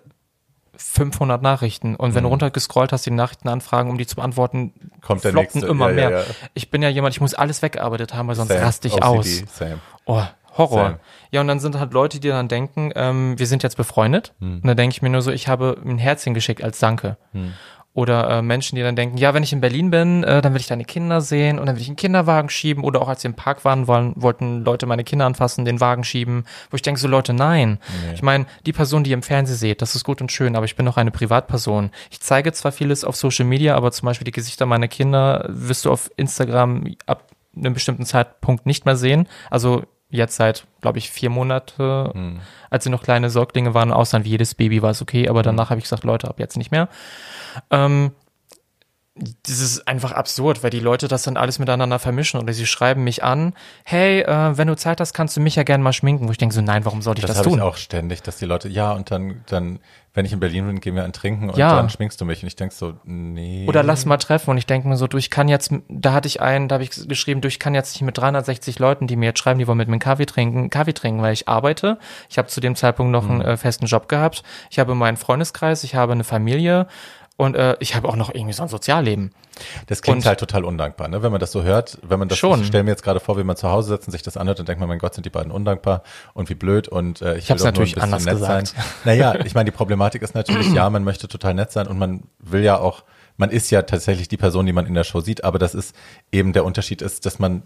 500 Nachrichten. Und Mhm. wenn du runtergescrollt hast, die Nachrichtenanfragen, um die zu beantworten, Kommt der floppten nächste. immer Ja, mehr. ja, ja. Ich bin ja jemand, ich muss alles weggearbeitet haben, weil sonst Same. raste ich OCD, aus. Same. Oh, Horror. Same. Ja, und dann sind halt Leute, die dann denken, ähm, wir sind jetzt befreundet. Hm. Und dann denke ich mir nur so, ich habe ein Herzchen geschickt als Danke. Hm. Oder äh, Menschen, die dann denken, ja, wenn ich in Berlin bin, äh, dann will ich deine Kinder sehen und dann will ich einen Kinderwagen schieben. Oder auch als wir im Park waren, wollen, wollten Leute meine Kinder anfassen, den Wagen schieben. Wo ich denke, so Leute, nein. Ich meine, die Person, die ihr im Fernsehen seht, das ist gut und schön, aber ich bin doch eine Privatperson. Ich zeige zwar vieles auf Social Media, aber zum Beispiel die Gesichter meiner Kinder wirst du auf Instagram ab einem bestimmten Zeitpunkt nicht mehr sehen. Also jetzt seit, glaube ich, vier Monate, Hm. als sie noch kleine Säuglinge waren, außer wie jedes Baby war es okay, aber danach habe ich gesagt, Leute, ab jetzt nicht mehr. Ähm, das ist einfach absurd, weil die Leute das dann alles miteinander vermischen oder sie schreiben mich an, hey, äh, wenn du Zeit hast, kannst du mich ja gerne mal schminken. Wo ich denke so, nein, warum sollte ich Das, das, tun? ich auch ständig, dass die Leute, ja, und dann, dann, wenn ich in Berlin bin, gehen wir ein Trinken und Ja. dann schminkst du mich. Und ich denk so, nee. Oder lass mal treffen und ich denke mir so, du, ich kann jetzt, da hatte ich einen, da habe ich geschrieben, du, ich kann jetzt nicht mit 360 Leuten, die mir jetzt schreiben, die wollen mit mir einen Kaffee trinken, Kaffee trinken, weil ich arbeite. Ich habe zu dem Zeitpunkt noch einen äh, festen Job gehabt. Ich habe meinen Freundeskreis, ich habe eine Familie und äh, ich habe auch noch irgendwie so ein Sozialleben. Das klingt Und- halt total undankbar, ne? Wenn man das so hört, wenn man das, Schon. ich stelle mir jetzt gerade vor, wie man zu Hause sitzt und sich das anhört und denkt man, mein Gott, sind die beiden undankbar und wie blöd und äh, ich, Ich ein natürlich bisschen anders nett gesagt. sein. Naja, ich meine, die Problematik ist natürlich, ja, man möchte total nett sein und man will ja auch, man ist ja tatsächlich die Person, die man in der Show sieht, aber das ist eben der Unterschied ist, dass man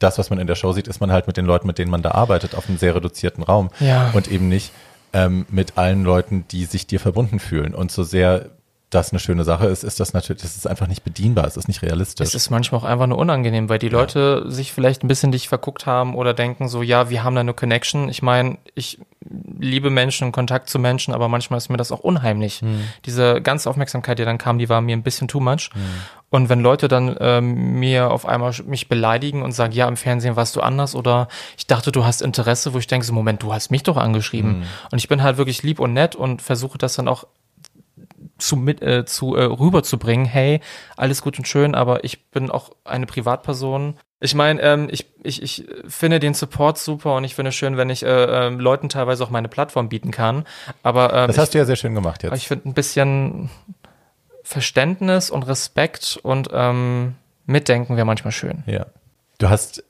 das, was man in der Show sieht, ist man halt mit den Leuten, mit denen man da arbeitet, auf einem sehr reduzierten Raum Ja. und eben nicht ähm, mit allen Leuten, die sich dir verbunden fühlen. Und so sehr das eine schöne Sache ist, ist das natürlich, das ist einfach nicht bedienbar, es ist nicht realistisch. Es ist manchmal auch einfach nur unangenehm, weil die Leute sich vielleicht ein bisschen dich verguckt haben oder denken so, ja, wir haben da eine Connection. Ich meine, ich liebe Menschen Kontakt zu Menschen, aber manchmal ist mir das auch unheimlich. Hm. Diese ganze Aufmerksamkeit, die dann kam, die war mir ein bisschen too much. Und wenn Leute dann ähm, mir auf einmal mich beleidigen und sagen, ja, im Fernsehen warst du anders oder ich dachte, du hast Interesse, wo ich denke, so Moment, du hast mich doch angeschrieben. Und ich bin halt wirklich lieb und nett und versuche das dann auch zu mit äh, zu äh, rüberzubringen, hey, alles gut und schön, aber ich bin auch eine Privatperson. Ich meine, ähm, ich, ich, ich finde den Support super und ich finde es schön, wenn ich äh, ähm, Leuten teilweise auch meine Plattform bieten kann. Aber ähm, das hast du ja sehr schön gemacht ich, jetzt. ich finde ein bisschen Verständnis und Respekt und ähm, Mitdenken wäre manchmal schön. Ja. Du hast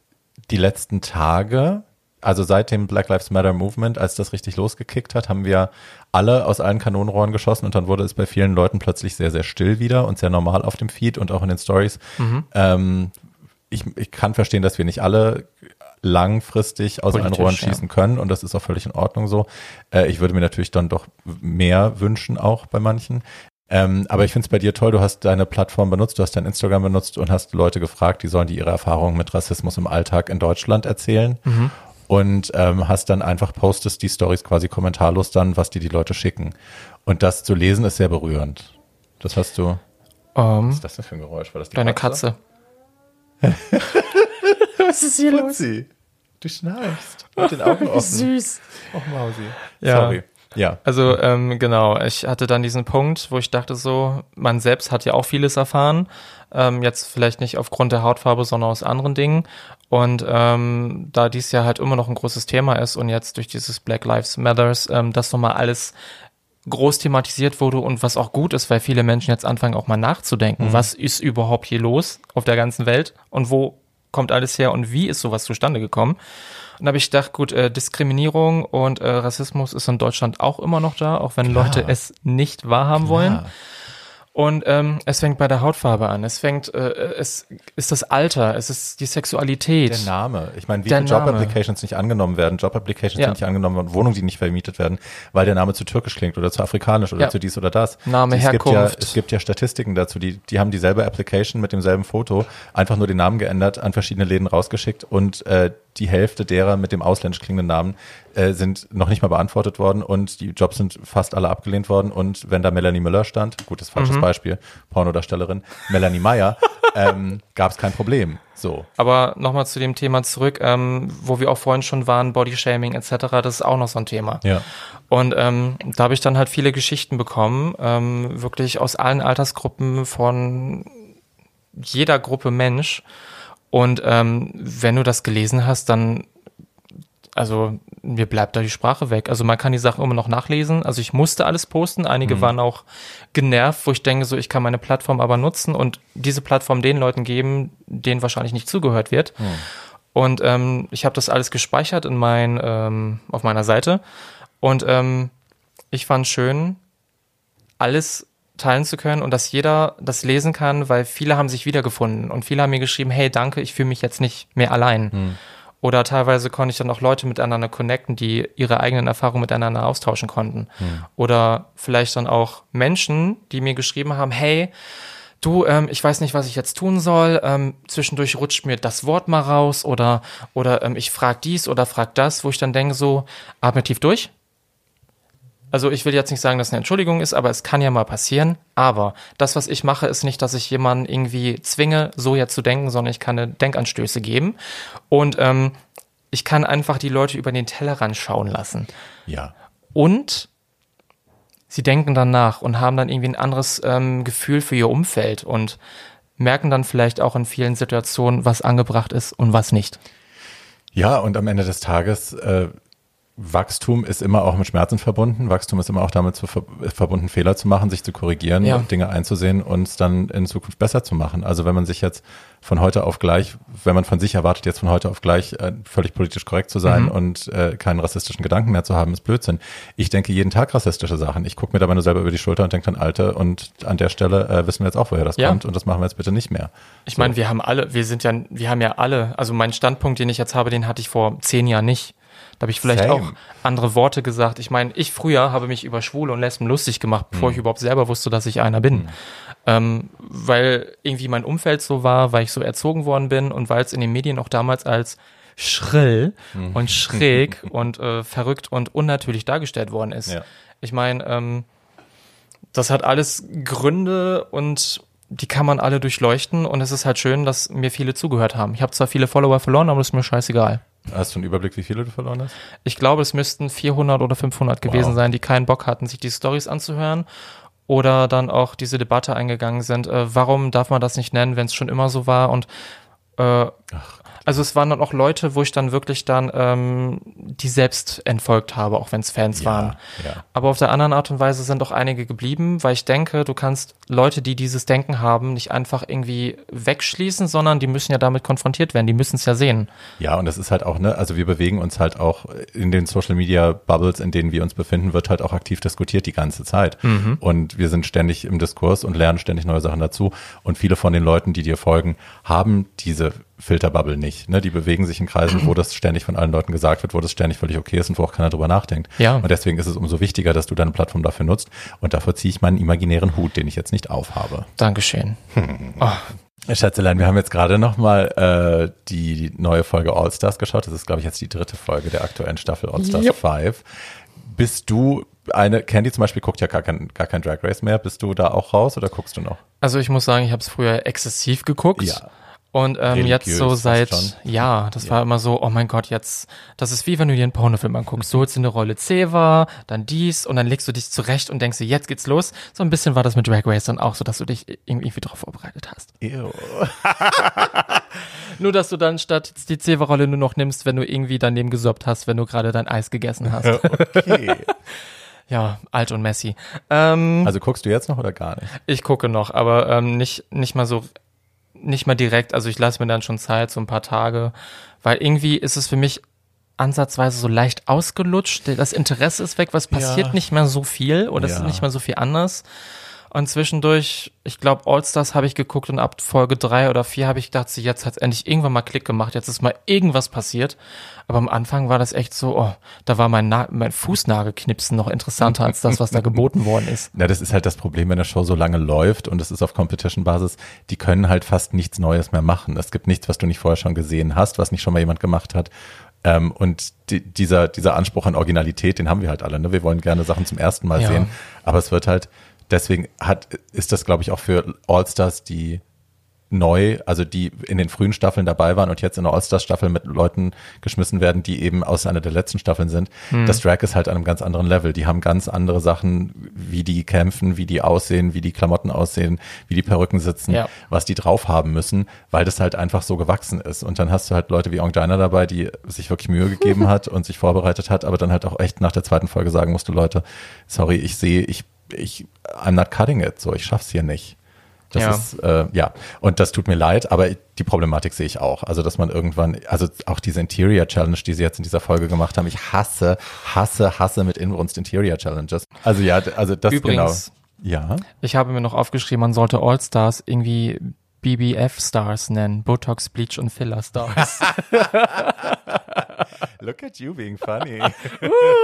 die letzten Tage, also seit dem Black Lives Matter Movement, als das richtig losgekickt hat, haben wir alle aus allen Kanonenrohren geschossen und dann wurde es bei vielen Leuten plötzlich sehr, sehr still wieder und sehr normal auf dem Feed und auch in den Stories. Ähm, ich, ich kann verstehen, dass wir nicht alle langfristig aus allen Rohren ja. schießen können und das ist auch völlig in Ordnung so. Äh, ich würde mir natürlich dann doch mehr wünschen, auch bei manchen. Ähm, aber ich finde es bei dir toll, du hast deine Plattform benutzt, du hast dein Instagram benutzt und hast Leute gefragt, die sollen die ihre Erfahrungen mit Rassismus im Alltag in Deutschland erzählen. Und ähm, hast dann einfach postest die Stories quasi kommentarlos dann, was dir die Leute schicken. Und das zu lesen ist sehr berührend. Das hast du. Ähm, Was ist das denn für ein Geräusch? War das die deine Katze. Was ist hier Fuzzi, du schnarchst mit den Augen offen. Süß. Oh, Mausi. Ja. Sorry. Ja. Also ähm, genau, ich hatte dann diesen Punkt, wo ich dachte so, man selbst hat ja auch vieles erfahren, ähm, jetzt vielleicht nicht aufgrund der Hautfarbe, sondern aus anderen Dingen. Und ähm, da dies ja halt immer noch ein großes Thema ist und jetzt durch dieses Black Lives Matters, ähm, das nochmal alles groß thematisiert wurde und was auch gut ist, weil viele Menschen jetzt anfangen auch mal nachzudenken, was ist überhaupt hier los auf der ganzen Welt und wo kommt alles her und wie ist sowas zustande gekommen. Und da habe ich gedacht, gut, äh, Diskriminierung und äh, Rassismus ist in Deutschland auch immer noch da, auch wenn Klar. Leute es nicht wahrhaben wollen. Und ähm, es fängt bei der Hautfarbe an. Es fängt, äh, es ist das Alter, es ist die Sexualität. Der Name. Ich meine, wie viele. Job-Applications nicht angenommen werden, Job-Applications, Ja. die nicht angenommen werden, Wohnungen, die nicht vermietet werden, weil der Name zu türkisch klingt oder zu afrikanisch oder Ja. zu dies oder das. Name, es gibt ja, Herkunft. es gibt ja Statistiken dazu, die, die haben dieselbe Application mit demselben Foto, einfach nur den Namen geändert, an verschiedene Läden rausgeschickt und äh, die Hälfte derer mit dem ausländisch klingenden Namen äh, sind noch nicht mal beantwortet worden und die Jobs sind fast alle abgelehnt worden und wenn da Melanie Müller stand, gutes falsches Mhm. Beispiel, Pornodarstellerin, Melanie Meyer, ähm, gab es kein Problem. So. Aber nochmal zu dem Thema zurück, ähm, wo wir auch vorhin schon waren, Bodyshaming etc., das ist auch noch so ein Thema. Ja. Und ähm, da habe ich dann halt viele Geschichten bekommen, ähm, wirklich aus allen Altersgruppen von jeder Gruppe Mensch. Und ähm, wenn du das gelesen hast, dann, also mir bleibt da die Sprache weg. Also man kann die Sachen immer noch nachlesen. Also ich musste alles posten. Einige waren auch genervt, wo ich denke, so ich kann meine Plattform aber nutzen und diese Plattform den Leuten geben, denen wahrscheinlich nicht zugehört wird. Und ähm, ich habe das alles gespeichert in mein, ähm, auf meiner Seite. Und ähm, ich fand schön, alles teilen zu können und dass jeder das lesen kann, weil viele haben sich wiedergefunden und viele haben mir geschrieben, hey, danke, ich fühle mich jetzt nicht mehr allein. Oder teilweise konnte ich dann auch Leute miteinander connecten, die ihre eigenen Erfahrungen miteinander austauschen konnten. Oder vielleicht dann auch Menschen, die mir geschrieben haben, hey, du, ähm, ich weiß nicht, was ich jetzt tun soll. Ähm, zwischendurch rutscht mir das Wort mal raus oder, oder ähm, ich frag dies oder frag das, wo ich dann denke, so, atme tief durch. Also ich will jetzt nicht sagen, dass es eine Entschuldigung ist, aber es kann ja mal passieren. Aber das, was ich mache, ist nicht, dass ich jemanden irgendwie zwinge, so jetzt zu denken, sondern ich kann eine Denkanstöße geben. Und ähm, ich kann einfach die Leute über den Tellerrand schauen lassen. Ja. Und sie denken dann nach und haben dann irgendwie ein anderes ähm, Gefühl für ihr Umfeld und merken dann vielleicht auch in vielen Situationen, was angebracht ist und was nicht. Ja, und am Ende des Tages, äh, Wachstum ist immer auch mit Schmerzen verbunden. Wachstum ist immer auch damit zu ver verbunden, Fehler zu machen, sich zu korrigieren, Ja. Dinge einzusehen und es dann in Zukunft besser zu machen. Also wenn man sich jetzt von heute auf gleich, wenn man von sich erwartet, jetzt von heute auf gleich äh, völlig politisch korrekt zu sein und äh, keinen rassistischen Gedanken mehr zu haben, ist Blödsinn. Ich denke jeden Tag rassistische Sachen. Ich gucke mir dabei nur selber über die Schulter und denke dann, Alter, und an der Stelle äh, wissen wir jetzt auch, woher das Ja. kommt und das machen wir jetzt bitte nicht mehr. Ich meine, wir haben alle, wir sind ja, wir haben ja alle, also meinen Standpunkt, den ich jetzt habe, den hatte ich vor zehn Jahren nicht. Da habe ich vielleicht Same. auch andere Worte gesagt. Ich meine, ich früher habe mich über Schwule und Lesben lustig gemacht, bevor Hm. ich überhaupt selber wusste, dass ich einer bin. Ähm, weil irgendwie mein Umfeld so war, weil ich so erzogen worden bin und weil es in den Medien auch damals als schrill Hm. und schräg und äh, verrückt und unnatürlich dargestellt worden ist. Ja. Ich meine, ähm, das hat alles Gründe und die kann man alle durchleuchten und es ist halt schön, dass mir viele zugehört haben. Ich habe zwar viele Follower verloren, aber das ist mir scheißegal. Hast du einen Überblick, wie viele du verloren hast? Ich glaube, es müssten 400 oder 500 gewesen Wow. sein, die keinen Bock hatten, sich die Stories anzuhören oder dann auch diese Debatte eingegangen sind. Äh, warum darf man das nicht nennen, wenn es schon immer so war? Und äh, also es waren dann auch Leute, wo ich dann wirklich dann ähm, die selbst entfolgt habe, auch wenn es Fans waren. ja. Aber auf der anderen Art und Weise sind auch einige geblieben, weil ich denke, du kannst Leute, die dieses Denken haben, nicht einfach irgendwie wegschließen, sondern die müssen ja damit konfrontiert werden, die müssen es ja sehen. Ja, und das ist halt auch, ne, also wir bewegen uns halt auch in den Social Media Bubbles, in denen wir uns befinden, wird halt auch aktiv diskutiert die ganze Zeit. Und wir sind ständig im Diskurs und lernen ständig neue Sachen dazu. Und viele von den Leuten, die dir folgen, haben diese Filterbubble nicht. Ne? Die bewegen sich in Kreisen, wo das ständig von allen Leuten gesagt wird, wo das ständig völlig okay ist und wo auch keiner drüber nachdenkt. Ja. Und deswegen ist es umso wichtiger, dass du deine Plattform dafür nutzt. Und dafür ziehe ich meinen imaginären Hut, den ich jetzt nicht aufhabe. Dankeschön. Oh, Schätzelein, wir haben jetzt gerade nochmal äh, die, neue Folge All Stars geschaut. Das ist, glaube ich, jetzt die dritte Folge der aktuellen Staffel All Stars Jupp. 5. Bist du eine, Candy zum Beispiel guckt ja gar kein, gar kein Drag Race mehr. Bist du da auch raus oder guckst du noch? Also ich muss sagen, ich habe es früher exzessiv geguckt. Ja. Und ähm, jetzt so seit, ja, das war immer so, oh mein Gott, jetzt, das ist wie wenn du dir einen Pornofilm anguckst. Du holst dir eine Rolle Ceva, dann dies und dann legst du dich zurecht und denkst dir, jetzt geht's los. So ein bisschen war das mit Drag Race dann auch so, dass du dich irgendwie drauf vorbereitet hast. Nur, dass du dann statt die Ceva-Rolle nur noch nimmst, wenn du irgendwie daneben gesoppt hast, wenn du gerade dein Eis gegessen hast. Okay. ja, alt und messy. Ähm, Also guckst du jetzt noch oder gar nicht? Ich gucke noch, aber ähm, nicht, nicht mal so, nicht mal direkt. Also ich lasse mir dann schon Zeit, so ein paar Tage, weil irgendwie ist es für mich ansatzweise so leicht ausgelutscht. Das Interesse ist weg, was passiert Ja. nicht mehr so viel oder es Ja. ist nicht mehr so viel anders. Und zwischendurch, ich glaube, All-Stars habe ich geguckt und ab Folge drei oder vier habe ich gedacht, sie jetzt hat endlich irgendwann mal Klick gemacht, jetzt ist mal irgendwas passiert. Aber am Anfang war das echt so, oh, da war mein, Na mein Fußnagelknipsen noch interessanter als das, was da geboten worden ist. Ja, das ist halt das Problem, wenn eine Show so lange läuft und es ist auf Competition-Basis, die können halt fast nichts Neues mehr machen. Es gibt nichts, was du nicht vorher schon gesehen hast, was nicht schon mal jemand gemacht hat. Ähm, und die, dieser, dieser Anspruch an Originalität, den haben wir halt alle. Ne? Wir wollen gerne Sachen zum ersten Mal Ja. sehen. Aber es wird halt, deswegen hat, ist das, glaube ich, auch für All-Stars, die neu, also die in den frühen Staffeln dabei waren und jetzt in der All-Stars-Staffel mit Leuten geschmissen werden, die eben aus einer der letzten Staffeln sind. Das Drag ist halt an einem ganz anderen Level. Die haben ganz andere Sachen, wie die kämpfen, wie die aussehen, wie die Klamotten aussehen, wie die Perücken sitzen, Ja. was die drauf haben müssen, weil das halt einfach so gewachsen ist. Und dann hast du halt Leute wie Ongina dabei, die sich wirklich Mühe gegeben hat und sich vorbereitet hat, aber dann halt auch echt nach der zweiten Folge sagen musste, Leute, sorry, ich sehe, ich, ich, I'm not cutting it, so, ich schaff's hier nicht. Das Ja. ist, äh, ja, und das tut mir leid, aber die Problematik sehe ich auch. Also, dass man irgendwann, also auch diese Interior Challenge, die sie jetzt in dieser Folge gemacht haben, ich hasse, hasse, hasse mit Inbrunst Interior Challenges. Also ja, also das Übrigens- genau. Ja. Ich habe mir noch aufgeschrieben, man sollte All-Stars irgendwie BBF-Stars nennen. Botox, Bleach und Filler-Stars. Look at you being funny.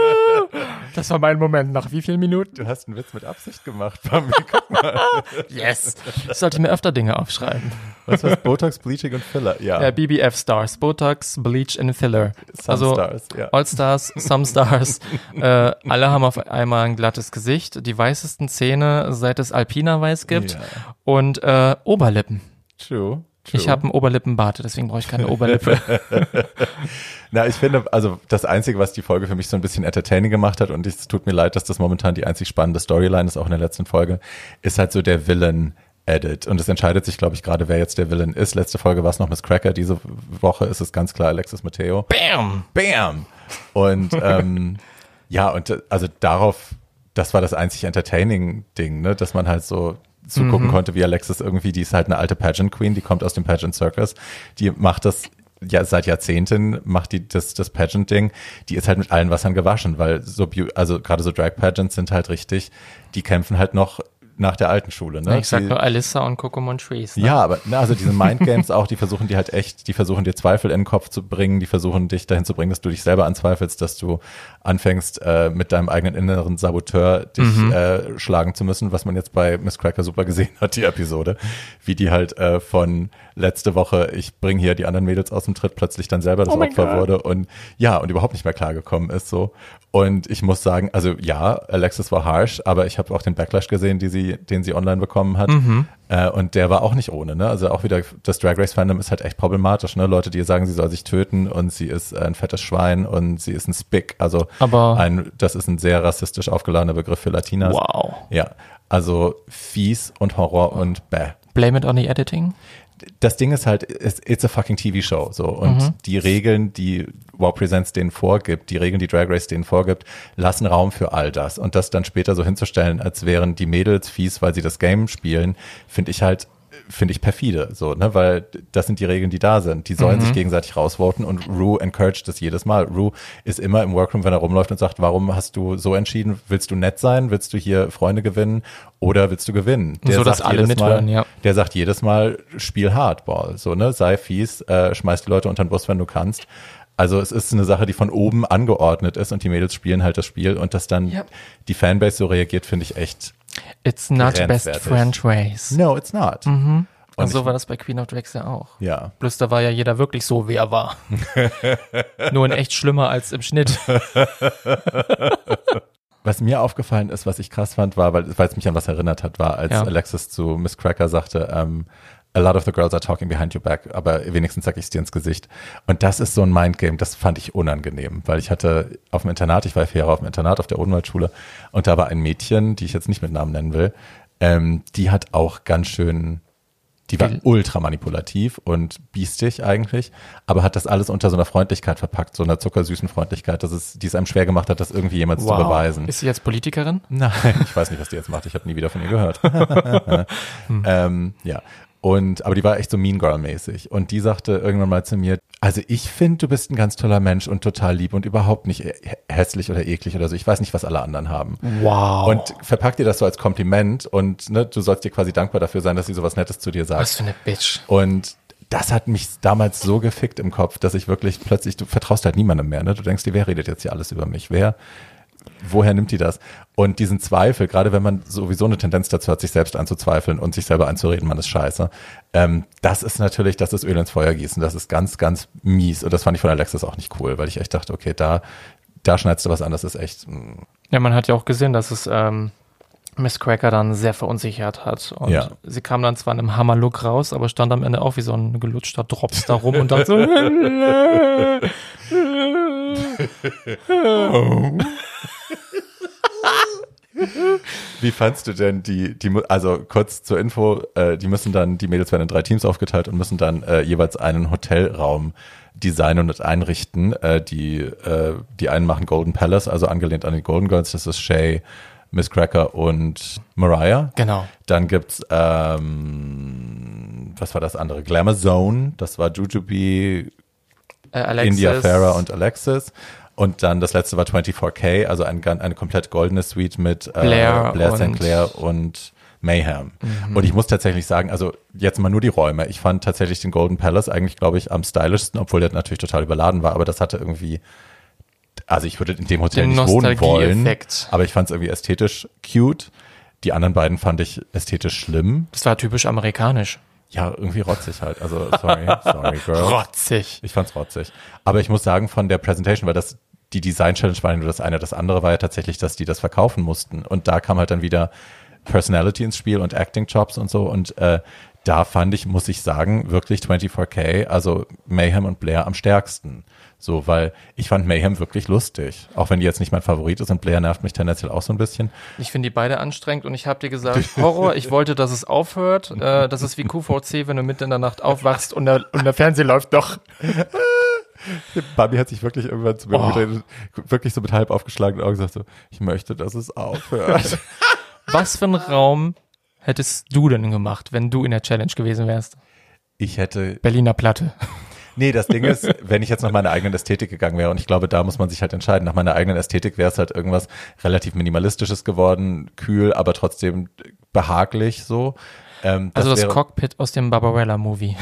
das war mein Moment. Nach wie vielen Minuten? Du hast einen Witz mit Absicht gemacht, Bambi. Guck mal. Yes. Ich sollte mir öfter Dinge aufschreiben. Was war's? Botox, Bleaching und Filler. Ja. Ja, BBF-Stars. Botox, Bleach und Filler. Some also Stars, ja. All-Stars, Some Stars. äh, alle haben auf einmal ein glattes Gesicht, die weißesten Zähne, seit es Alpina Weiß gibt Ja. Und äh, Oberlippen. True. True. Ich habe einen Oberlippenbart, deswegen brauche ich keine Oberlippe. Na, ich finde, also das Einzige, was die Folge für mich so ein bisschen entertaining gemacht hat, und es tut mir leid, dass das momentan die einzig spannende Storyline ist, auch in der letzten Folge, ist halt so der Villain. Edit. Und es entscheidet sich, glaube ich, gerade, wer jetzt der Villain ist. Letzte Folge war es noch Miss Cracker. Diese Woche ist es ganz klar Alexis Matteo. Bam! Bam! Und ähm, ja, und äh, also darauf, das war das einzig entertaining Ding, ne, dass man halt so zugucken konnte, wie Alexis irgendwie, die ist halt eine alte Pageant Queen, die kommt aus dem Pageant Circus, die macht das ja seit Jahrzehnten macht die das das Pageant Ding, die ist halt mit allen Wassern gewaschen, weil so also gerade so Drag Pageants sind halt richtig, die kämpfen halt noch nach der alten Schule, ne? Ich sag die, nur Alyssa und Coco Montrese. Ne? ja, aber na, also diese Mindgames auch, die versuchen die halt echt, die versuchen dir Zweifel in den Kopf zu bringen, die versuchen dich dahin zu bringen, dass du dich selber anzweifelst, dass du anfängst äh, mit deinem eigenen inneren Saboteur dich äh, schlagen zu müssen, was man jetzt bei Miss Cracker super gesehen hat, die Episode, wie die halt äh, von letzte Woche, ich bring hier die anderen Mädels aus dem Tritt, plötzlich dann selber das Oh Opfer wurde und ja, und überhaupt nicht mehr klargekommen ist so. Und ich muss sagen, also ja, Alexis war harsh, aber ich habe auch den Backlash gesehen, die sie, den sie online bekommen hat. Äh, und der war auch nicht ohne, ne? Also auch wieder, das Drag Race Fandom ist halt echt problematisch, ne? Leute, die sagen, sie soll sich töten und sie ist ein fettes Schwein und sie ist ein Spick. Also Aber- ein, das ist ein sehr rassistisch aufgeladener Begriff für Latinas. Wow. Ja. Also fies und Horror und bäh Blame it on the editing. Das Ding ist halt, it's, a fucking TV-Show, so. Und die Regeln, die Wow Presents denen vorgibt, die Regeln, die Drag Race denen vorgibt, lassen Raum für all das. Und das dann später so hinzustellen, als wären die Mädels fies, weil sie das Game spielen, finde ich halt, finde ich perfide, so, ne, weil das sind die Regeln, die da sind. Die sollen sich gegenseitig rausvoten und Rue encouraged das jedes Mal. Rue ist immer im Workroom, wenn er rumläuft und sagt, warum hast du so entschieden? Willst du nett sein? Willst du hier Freunde gewinnen? Oder willst du gewinnen? So, dass alle jedes mithören, Mal, ja. der sagt jedes Mal, spiel Hardball, so, ne, sei fies, äh, schmeiß die Leute unter den Bus, wenn du kannst. Also es ist eine Sache, die von oben angeordnet ist und die Mädels spielen halt das Spiel und dass dann Ja. die Fanbase so reagiert, finde ich echt. It's not best. French ways. No, it's not. Und, Und so war das bei Queen of Drags ja auch. Ja. Bloß da war ja jeder wirklich so, wie er war. Nur in echt schlimmer als im Schnitt. Was mir aufgefallen ist, was ich krass fand, war, weil, weil es mich an was erinnert hat, war, als Ja. Alexis zu Miss Cracker sagte, ähm, a lot of the girls are talking behind your back, aber wenigstens sag ich es dir ins Gesicht. Und das ist so ein Mindgame, das fand ich unangenehm, weil ich hatte auf dem Internat, ich war vier Jahre auf dem Internat auf der Odenwaldschule und da war ein Mädchen, die ich jetzt nicht mit Namen nennen will, ähm, die hat auch ganz schön die war ultra manipulativ und biestig eigentlich, aber hat das alles unter so einer Freundlichkeit verpackt, so einer zuckersüßen Freundlichkeit, dass es, die es einem schwer gemacht hat, das irgendwie jemals zu beweisen. Ist sie jetzt Politikerin? Nein, ich weiß nicht, was die jetzt macht. Ich habe nie wieder von ihr gehört. ähm, ja. Und, aber die war echt so Mean Girl-mäßig. Und die sagte irgendwann mal zu mir, also ich finde, du bist ein ganz toller Mensch und total lieb und überhaupt nicht hässlich oder eklig oder so. Ich weiß nicht, was alle anderen haben. Wow. Und verpackt dir das so als Kompliment und ne, du sollst dir quasi dankbar dafür sein, dass sie sowas Nettes zu dir sagt. Was für eine Bitch. Und das hat mich damals so gefickt im Kopf, dass ich wirklich plötzlich, du vertraust halt niemandem mehr, ne? Du denkst dir, wer redet jetzt hier alles über mich? Wer, woher nimmt die das? Und diesen Zweifel, gerade wenn man sowieso eine Tendenz dazu hat, sich selbst anzuzweifeln und sich selber anzureden, man ist scheiße, ähm, das ist natürlich, das ist Öl ins Feuer gießen, das ist ganz, ganz mies. Und das fand ich von Alexis auch nicht cool, weil ich echt dachte, okay, da, da schneidest du was an, das ist echt. Mh. Mm. Ja, man hat ja auch gesehen, dass es ähm, Miss Cracker dann sehr verunsichert hat. Und ja. sie kam dann zwar in einem Hammer-Look raus, aber stand am Ende auch wie so ein gelutschter Drops da rum und dann so. Wie fandst du denn die, die, also kurz zur Info, äh, die müssen dann, die Mädels werden in drei Teams aufgeteilt und müssen dann äh, jeweils einen Hotelraum designen und einrichten. Äh, die, äh, die einen machen Golden Palace, also angelehnt an die Golden Girls, das ist Shay, Miss Cracker und Mariah. Genau. Dann gibt's ähm, was war das andere? Glamour Zone, das war Jujubee, äh, India Farah und Alexis. Und dann das letzte war 24K, also ein, eine komplett goldene Suite mit äh, Blair, Blair St. Clair und Mayhem. Mhm. Und ich muss tatsächlich sagen, also jetzt mal nur die Räume. Ich fand tatsächlich den Golden Palace eigentlich, glaube ich, am stylischsten, obwohl der natürlich total überladen war, aber das hatte irgendwie, also ich würde in dem Hotel den nicht wohnen wollen, aber ich fand es irgendwie ästhetisch cute. Die anderen beiden fand ich ästhetisch schlimm. Das war typisch amerikanisch. Ja, irgendwie rotzig halt. Also sorry, sorry, girl. rotzig. Ich fand's rotzig. Aber ich muss sagen, von der Presentation, weil das die Design Challenge war nur das eine. Das andere war ja tatsächlich, dass die das verkaufen mussten. Und da kam halt dann wieder Personality ins Spiel und Acting Jobs und so. Und äh, da fand ich, muss ich sagen, wirklich 24K, also Mayhem und Blair am stärksten. So, weil ich fand Mayhem wirklich lustig. Auch wenn die jetzt nicht mein Favorit ist und Blair nervt mich tendenziell auch so ein bisschen. Ich finde die beide anstrengend und ich habe dir gesagt, Horror, ich wollte, dass es aufhört. Äh, das ist wie QVC, wenn du mitten in der Nacht aufwachst und der, und der Fernseher läuft doch. Bambi hat sich wirklich irgendwann zu mir oh. wirklich so mit halb aufgeschlagenen Augen gesagt so, ich möchte, dass es aufhört. Was für einen Raum hättest du denn gemacht, wenn du in der Challenge gewesen wärst? Ich hätte Berliner Platte. Nee, das Ding ist, wenn ich jetzt nach meiner eigenen Ästhetik gegangen wäre, und ich glaube, da muss man sich halt entscheiden. Nach meiner eigenen Ästhetik wäre es halt irgendwas relativ Minimalistisches geworden, kühl, aber trotzdem behaglich so. Ähm, das also das Cockpit aus dem Barbarella-Movie.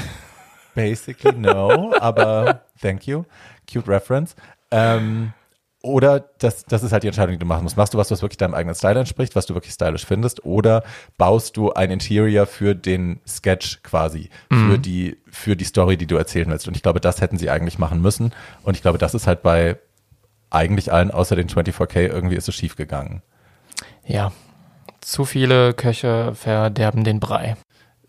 Basically no, aber thank you. Cute reference. Ähm, oder das, das ist halt die Entscheidung, die du machen musst. Machst du was, was wirklich deinem eigenen Style entspricht, was du wirklich stylisch findest, oder baust du ein Interior für den Sketch quasi, mhm. für die, für die Story, die du erzählen willst. Und ich glaube, das hätten sie eigentlich machen müssen. Und ich glaube, das ist halt bei eigentlich allen außer den 24K irgendwie ist es schief gegangen. Ja. Zu viele Köche verderben den Brei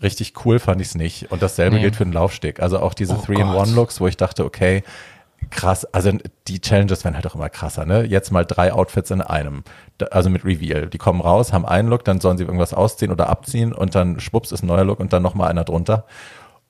richtig cool fand ich es nicht. Und dasselbe nee. gilt für den Laufsteg. Also auch diese oh 3-in-1-Looks, wo ich dachte, okay, krass, also die Challenges werden halt auch immer krasser, ne? Jetzt mal drei Outfits in einem, also mit Reveal. Die kommen raus, haben einen Look, dann sollen sie irgendwas ausziehen oder abziehen und dann schwupps ist ein neuer Look und dann nochmal einer drunter.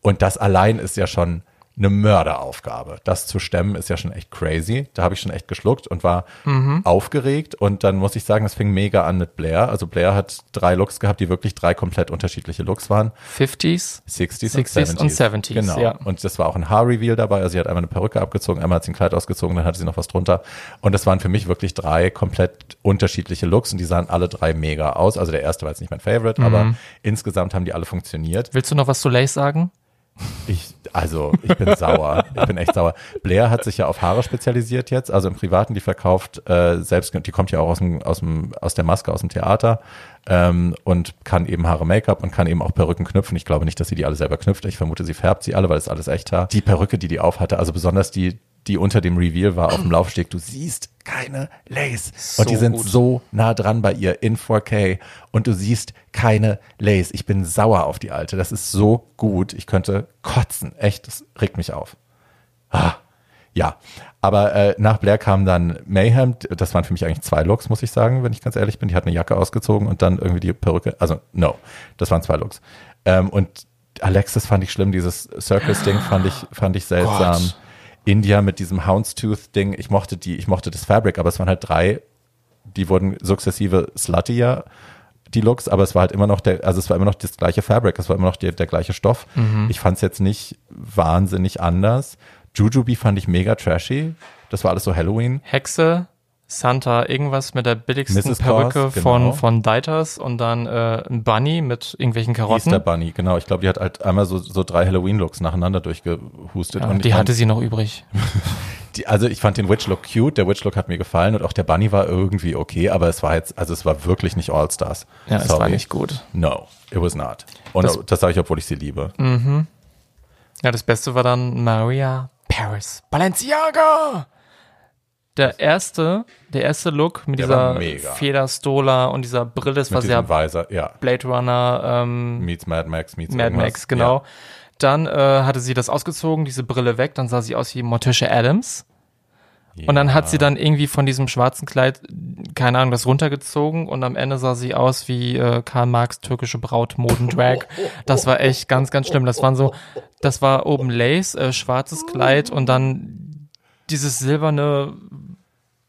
Und das allein ist ja schon eine Mörderaufgabe. Das zu stemmen ist ja schon echt crazy. Da habe ich schon echt geschluckt und war mhm. aufgeregt. Und dann muss ich sagen, es fing mega an mit Blair. Also Blair hat drei Looks gehabt, die wirklich drei komplett unterschiedliche Looks waren. 50s, 60s, 60s und 70s. Und 70s genau. Ja. Und das war auch ein Haarreveal dabei. Also sie hat einmal eine Perücke abgezogen, einmal hat sie ein Kleid ausgezogen, dann hatte sie noch was drunter. Und das waren für mich wirklich drei komplett unterschiedliche Looks und die sahen alle drei mega aus. Also der erste war jetzt nicht mein Favorite, mhm. aber insgesamt haben die alle funktioniert. Willst du noch was zu Lace sagen? Ich, also, ich bin sauer. Ich bin echt sauer. Blair hat sich ja auf Haare spezialisiert jetzt, also im Privaten, die verkauft äh, selbst, die kommt ja auch aus, dem, aus, dem, aus der Maske, aus dem Theater ähm, und kann eben Haare Make-up und kann eben auch Perücken knüpfen. Ich glaube nicht, dass sie die alle selber knüpft. Ich vermute, sie färbt sie alle, weil es alles echt Haar. Die Perücke, die die auf hatte, also besonders die, die unter dem Reveal war auf dem Laufsteg, du siehst keine Lace. So und die sind gut. so nah dran bei ihr in 4K und du siehst keine Lace. Ich bin sauer auf die alte. Das ist so gut. Ich könnte kotzen. Echt, das regt mich auf. Ah, ja. Aber äh, nach Blair kam dann Mayhem. Das waren für mich eigentlich zwei Looks, muss ich sagen, wenn ich ganz ehrlich bin. Die hat eine Jacke ausgezogen und dann irgendwie die Perücke. Also, no. Das waren zwei Looks. Ähm, und Alexis fand ich schlimm. Dieses Circus-Ding fand ich, fand ich seltsam. Gott. India mit diesem Houndstooth-Ding, ich mochte die, ich mochte das Fabric, aber es waren halt drei, die wurden sukzessive sluttier. die Looks, aber es war halt immer noch der, also es war immer noch das gleiche Fabric, es war immer noch die, der gleiche Stoff. Mhm. Ich fand es jetzt nicht wahnsinnig anders. Jujubee fand ich mega trashy. Das war alles so Halloween. Hexe, Santa, irgendwas mit der billigsten Mrs. Perücke Claus, von, genau. von Deiters und dann äh, ein Bunny mit irgendwelchen Karotten. Easter Bunny, genau. Ich glaube, die hat halt einmal so, so drei Halloween-Looks nacheinander durchgehustet. ja, und die hatte fand, sie noch übrig. die, also ich fand den Witch-Look cute, der Witch-Look hat mir gefallen und auch der Bunny war irgendwie okay, aber es war jetzt, also es war wirklich nicht All-Stars. Ja, es Sorry. war nicht gut. No, it was not. Und das, Das- sage ich, obwohl ich sie liebe. Ja, das Beste war dann Maria Paris Balenciaga. Der erste, der erste Look mit Der dieser. Federstola und dieser Brille, das war sehr Weiser, ja. Blade Runner, ähm, Meets Mad Max, meets Mad irgendwas. Max, genau. Dann äh, hatte sie das ausgezogen, diese Brille weg, dann sah sie aus wie Morticia Adams. Ja. Und dann hat sie dann irgendwie von diesem schwarzen Kleid, keine Ahnung, das runtergezogen und am Ende sah sie aus wie äh, Karl Marx türkische Braut Modendrag. Das war echt ganz, ganz schlimm. Das waren so, das war oben Lace, äh, schwarzes Kleid und dann dieses silberne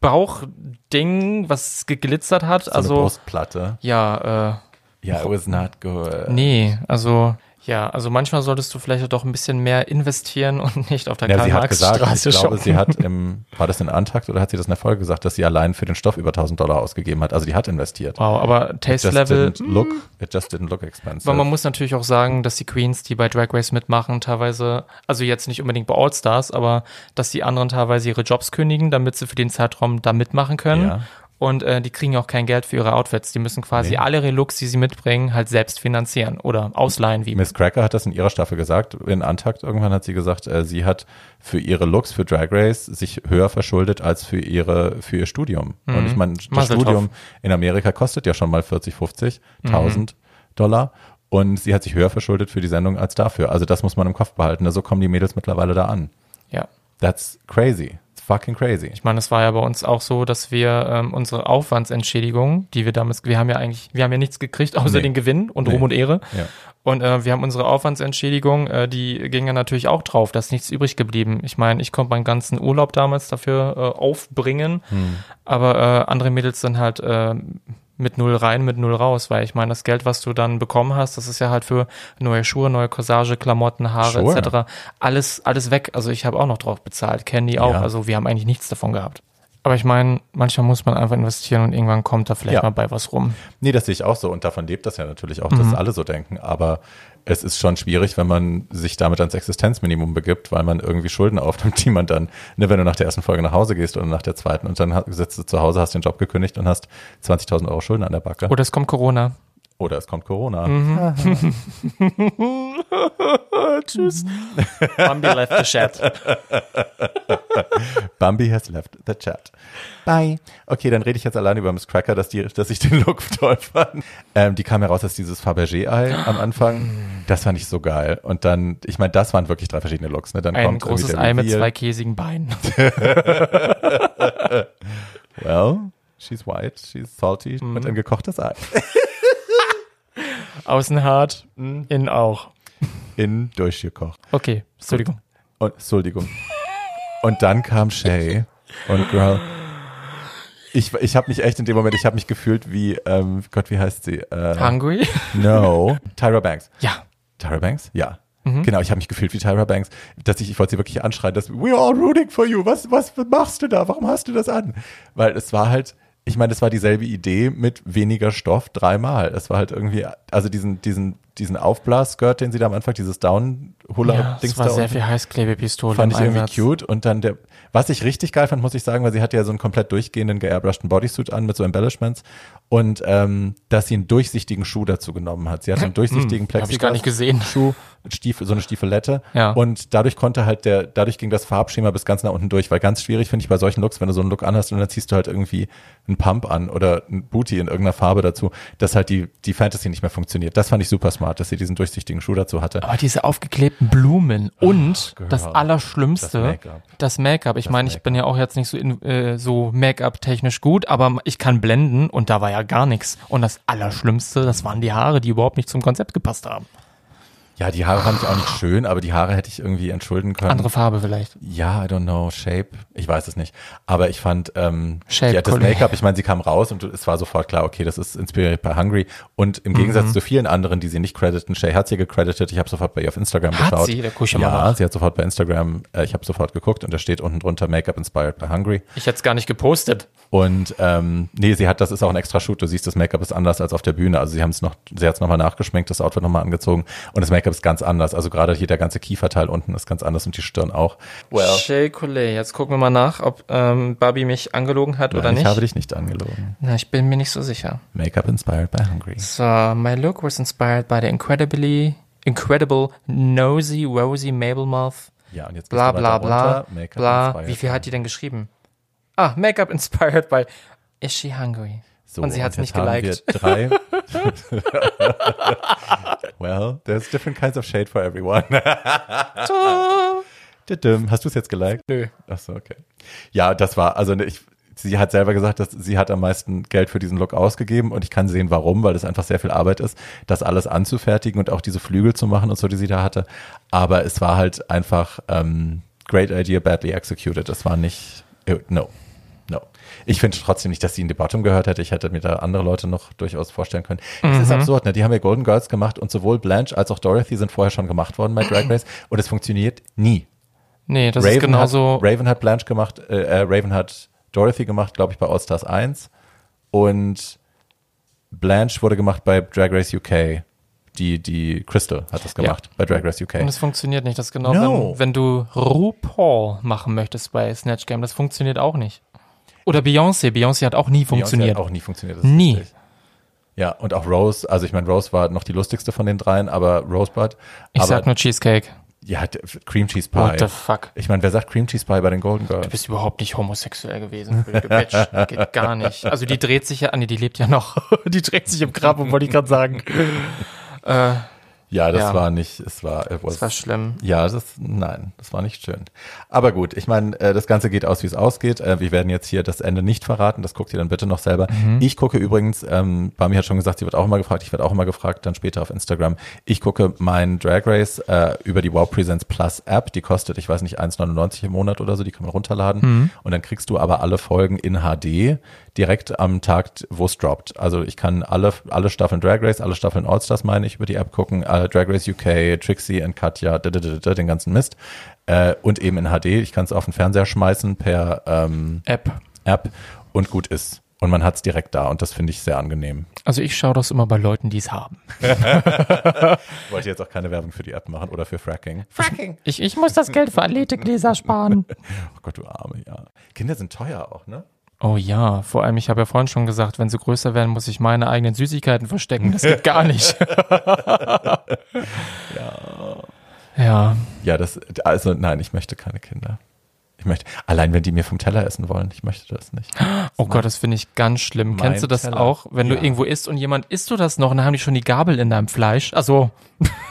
Bauchding, was geglitzert hat. so eine also Brustplatte. ja, äh, Ja, it was not good. Nee, also ja, also manchmal solltest du vielleicht doch ein bisschen mehr investieren und nicht auf der Ja, sie hat gesagt, ich Karl-Marx-Straße glaube, sie hat im, war das in Antakt oder hat sie das in der Folge gesagt, dass sie allein für den Stoff über 1000 Dollar ausgegeben hat? Also die hat investiert. Wow, aber It Taste just Level, didn't look, it just didn't look expensive. weil man muss natürlich auch sagen, dass die Queens, die bei Drag Race mitmachen, teilweise, also jetzt nicht unbedingt bei All Stars, aber dass die anderen teilweise ihre Jobs kündigen, damit sie für den Zeitraum da mitmachen können. Ja. Und äh, die kriegen ja auch kein Geld für ihre Outfits. Die müssen quasi Nee. alle ihre Looks, die sie mitbringen, halt selbst finanzieren oder ausleihen, wie Miss Cracker hat das in ihrer Staffel gesagt. In Antakt irgendwann hat sie gesagt, äh, sie hat für ihihre Looks für Drag Race sich höher verschuldet als für ihre für ihr Studium. Und ich meine, das Mazel tov. Studium in Amerika kostet ja schon mal 40, 50, 1000 Dollar. Und sie hat sich höher verschuldet für die Sendung als dafür. Also das muss man im Kopf behalten. So kommen die Mädels mittlerweile da an. Ja. That's crazy. Fucking crazy. Ich meine, es war ja bei uns auch so, dass wir ähm, unsere Aufwandsentschädigung, die wir damals, wir haben ja eigentlich, wir haben ja nichts gekriegt, außer Nee. den Gewinn und Nee. Ruhm und Ehre. Ja. Und äh, wir haben unsere Aufwandsentschädigung, äh, die ging ja natürlich auch drauf, da ist nichts übrig geblieben. Ich meine, ich konnte meinen ganzen Urlaub damals dafür äh, aufbringen, Hm. aber äh, andere Mädels sind halt äh, mit null rein, mit null raus, weil ich meine, das Geld, was du dann bekommen hast, das ist ja halt für neue Schuhe, neue Corsage, Klamotten, Haare Sure. etc. Alles, alles weg. Also ich habe auch noch drauf bezahlt, Candy auch. Ja. Also wir haben eigentlich nichts davon gehabt. Aber ich meine, manchmal muss man einfach investieren und irgendwann kommt da vielleicht Ja. mal bei was rum. Nee, das sehe ich auch so und davon lebt das ja natürlich auch, Mhm. dass alle so denken. Aber es ist schon schwierig, wenn man sich damit ans Existenzminimum begibt, weil man irgendwie Schulden aufnimmt, die man dann, ne, wenn du nach der ersten Folge nach Hause gehst oder nach der zweiten und dann sitzt du zu Hause, hast den Job gekündigt und hast 20.000 Euro Schulden an der Backe. Oder es kommt Corona. Oder es kommt Corona. Mhm. Tschüss. Bambi left the chat. Bambi has left the chat. Bye. Okay, dann rede ich jetzt allein über Miss Cracker, dass, die, dass ich den Look toll fand. Ähm, die kam heraus als dieses Fabergé-Ei am Anfang. Das fand ich so geil. Und dann, ich meine, das waren wirklich drei verschiedene Looks. Ne? Dann Ein großes Ei mit zwei käsigen Beinen. Well, she's white, she's salty Mhm. und ein gekochtes Ei. Außen hart, Mhm. innen auch. In durchgekocht. Okay, Entschuldigung. Und, Entschuldigung. Und dann kam Shay und Girl. Ich, ich habe mich echt in dem Moment, ich habe mich gefühlt wie, ähm, Gott, wie heißt sie? Äh, Hungry? no, Tyra Banks. Ja. Tyra Banks? Ja. Mhm. Genau, ich habe mich gefühlt wie Tyra Banks, dass ich, ich wollte sie wirklich anschreien, dass we're all rooting for you. Was, was machst du da? Warum hast du das an? Weil es war halt, ich meine, es war dieselbe Idee mit weniger Stoff dreimal. Es war halt irgendwie, also diesen, diesen, diesen Aufblasskirt, den sie da am Anfang, dieses Ja, Down-Huller-Dings es war da sehr viel Heißklebepistole fand ich irgendwie Einsatz. cute. Und dann der, was ich richtig geil fand, muss ich sagen, weil sie hatte ja so einen komplett durchgehenden geairbrushten Bodysuit an mit so Embellishments und ähm, dass sie einen durchsichtigen Schuh dazu genommen hat. Sie hatte einen durchsichtigen Hm, hab ich gar nicht gesehen. Schuh, Stiefel, so eine Stiefelette. Ja. Und dadurch konnte halt der, dadurch ging das Farbschema bis ganz nach unten durch, weil ganz schwierig finde ich bei solchen Looks, wenn du so einen Look anhast und dann ziehst du halt irgendwie einen Pump an oder ein Booty in irgendeiner Farbe dazu, dass halt die, die Fantasy nicht mehr funktioniert. Das fand ich super smart, dass sie diesen durchsichtigen Schuh dazu hatte. Aber diese aufgeklebten Blumen und girl. das Allerschlimmste, Das Make-up. Make-up. Ich meine, ich bin ja auch jetzt nicht so, in, äh, so Make-up-technisch gut, aber ich kann blenden und da war ja gar nichts. Und das Allerschlimmste, das waren die Haare, die überhaupt nicht zum Konzept gepasst haben. Ja, die Haare fand ich auch nicht schön, aber die Haare hätte ich irgendwie entschulden können. Andere Farbe vielleicht. Ja, I don't know, Shape, ich weiß es nicht. Aber ich fand, ähm, Shape, die hat das. Make-up, ich meine, sie kam raus und es war sofort klar, okay, das ist inspiriert bei Hungry. Und im Gegensatz Mhm. zu vielen anderen, die sie nicht crediten, Shay hat sie gecredited, ich habe sofort bei ihr auf Instagram Hat geschaut. sie? Da guck ich mal ja, nach. sie hat sofort bei Instagram, äh, ich habe sofort geguckt und da steht unten drunter Make-up inspired by Hungry. Ich hätte es gar nicht gepostet. Und ähm, nee, sie hat, das ist auch ein extra Shoot. Du siehst, das Make-up ist anders als auf der Bühne. Also sie haben es noch, sie hat es nochmal nachgeschminkt, das Outfit nochmal angezogen und das Make-up ist ganz anders. Also gerade hier der ganze Kieferteil unten ist ganz anders und die Stirn auch. Well, Shay Collet. Jetzt gucken wir mal nach, ob ähm, Barbie mich angelogen hat oder nein, ich nicht. habe dich nicht angelogen. Na, ich bin mir nicht so sicher. Make-up inspired by Hungry. So, my look was inspired by the incredibly, incredible, nosy, rosy Mabel Mouth. Ja, und jetzt Bla bla bla. Make-up bla. Wie viel hat die denn geschrieben? Ah, Make-up inspired by Is she hungry? So, und sie hat's jetzt nicht haben geliked. Wir drei. well, there's different kinds of shade for everyone. Hast du es jetzt geliked? Nö. Ach so, okay. Ja, das war, also ich, sie hat selber gesagt, dass sie hat am meisten Geld für diesen Look ausgegeben und ich kann sehen, warum, weil es einfach sehr viel Arbeit ist, das alles anzufertigen und auch diese Flügel zu machen und so, die sie da hatte. Aber es war halt einfach ähm, great idea, badly executed. Das war nicht, no, no. Ich finde trotzdem nicht, dass sie in die Bottom gehört hätte. Ich hätte mir da andere Leute noch durchaus vorstellen können. Es ist absurd, ne? Die haben ja Golden Girls gemacht und sowohl Blanche als auch Dorothy sind vorher schon gemacht worden bei Drag Race und es funktioniert nie. Nee, das ist genauso. Hat, Raven hat Blanche gemacht, äh, äh, Raven hat Dorothy gemacht, glaube ich, bei All Stars 1. Und Blanche wurde gemacht bei Drag Race UK. Die, die Crystal hat das gemacht bei Drag Race UK. Und es funktioniert nicht. Das ist genau, No. wenn, wenn du RuPaul machen möchtest bei Snatch Game, das funktioniert auch nicht. Oder Beyoncé. Beyoncé hat auch nie Beyoncé funktioniert. Hat auch nie funktioniert. Nie. richtig. Ja, und auch Rose, also ich meine, Rose war noch die lustigste von den dreien, aber Rosebud. Ich aber, sag nur Cheesecake. ja, Cream Cheese Pie. What the fuck? Ich meine, wer sagt Cream Cheese Pie bei den Golden Girls? Du bist überhaupt nicht homosexuell gewesen, Bitch. Geht gar nicht. Also die dreht sich ja, ah nee, die lebt ja noch. Die dreht sich im Grab, wollte ich gerade sagen. Äh, Ja, das Ja. war nicht, es war, das war schlimm. Ja, das, nein, das war nicht schön. Aber gut, ich meine, äh, das Ganze geht aus, wie es ausgeht. Äh, wir werden jetzt hier das Ende nicht verraten, das guckt ihr dann bitte noch selber. Ich gucke übrigens, ähm, Bami hat schon gesagt, sie wird auch immer gefragt, ich werde auch immer gefragt, dann später auf Instagram. Ich gucke mein Drag Race äh, über die Wow Presents Plus App, die kostet, ich weiß nicht, 1,99 im Monat oder so, die kann man runterladen. Und dann kriegst du aber alle Folgen in HD direkt am Tag, wo es droppt. Also ich kann alle, alle Staffeln Drag Race, alle Staffeln All-Stars meine ich, über die App gucken, äh, Drag Race UK, Trixie und Katja, den ganzen Mist. Äh, und eben in HD. Ich kann es auf den Fernseher schmeißen per ähm, App. App und gut ist. Und man hat es direkt da und das finde ich sehr angenehm. Also ich schaue das immer bei Leuten, die es haben. Ich wollte jetzt auch keine Werbung für die App machen oder für Fracking. Fracking! Ich, ich muss das Geld für Athletikgläser sparen. Oh Gott, du Arme, ja. Kinder sind teuer auch, ne? Oh ja, vor allem, ich habe ja vorhin schon gesagt, wenn sie größer werden, muss ich meine eigenen Süßigkeiten verstecken. Das geht gar nicht. ja. Ja. Ja, das, also nein, ich möchte keine Kinder. Ich möchte, allein wenn die mir vom Teller essen wollen, ich möchte das nicht. Oh Gott, das finde ich ganz schlimm. Kennst du das Teller. auch, wenn Ja. du irgendwo isst und jemand isst du das noch und dann haben die schon die Gabel in deinem Fleisch? Also,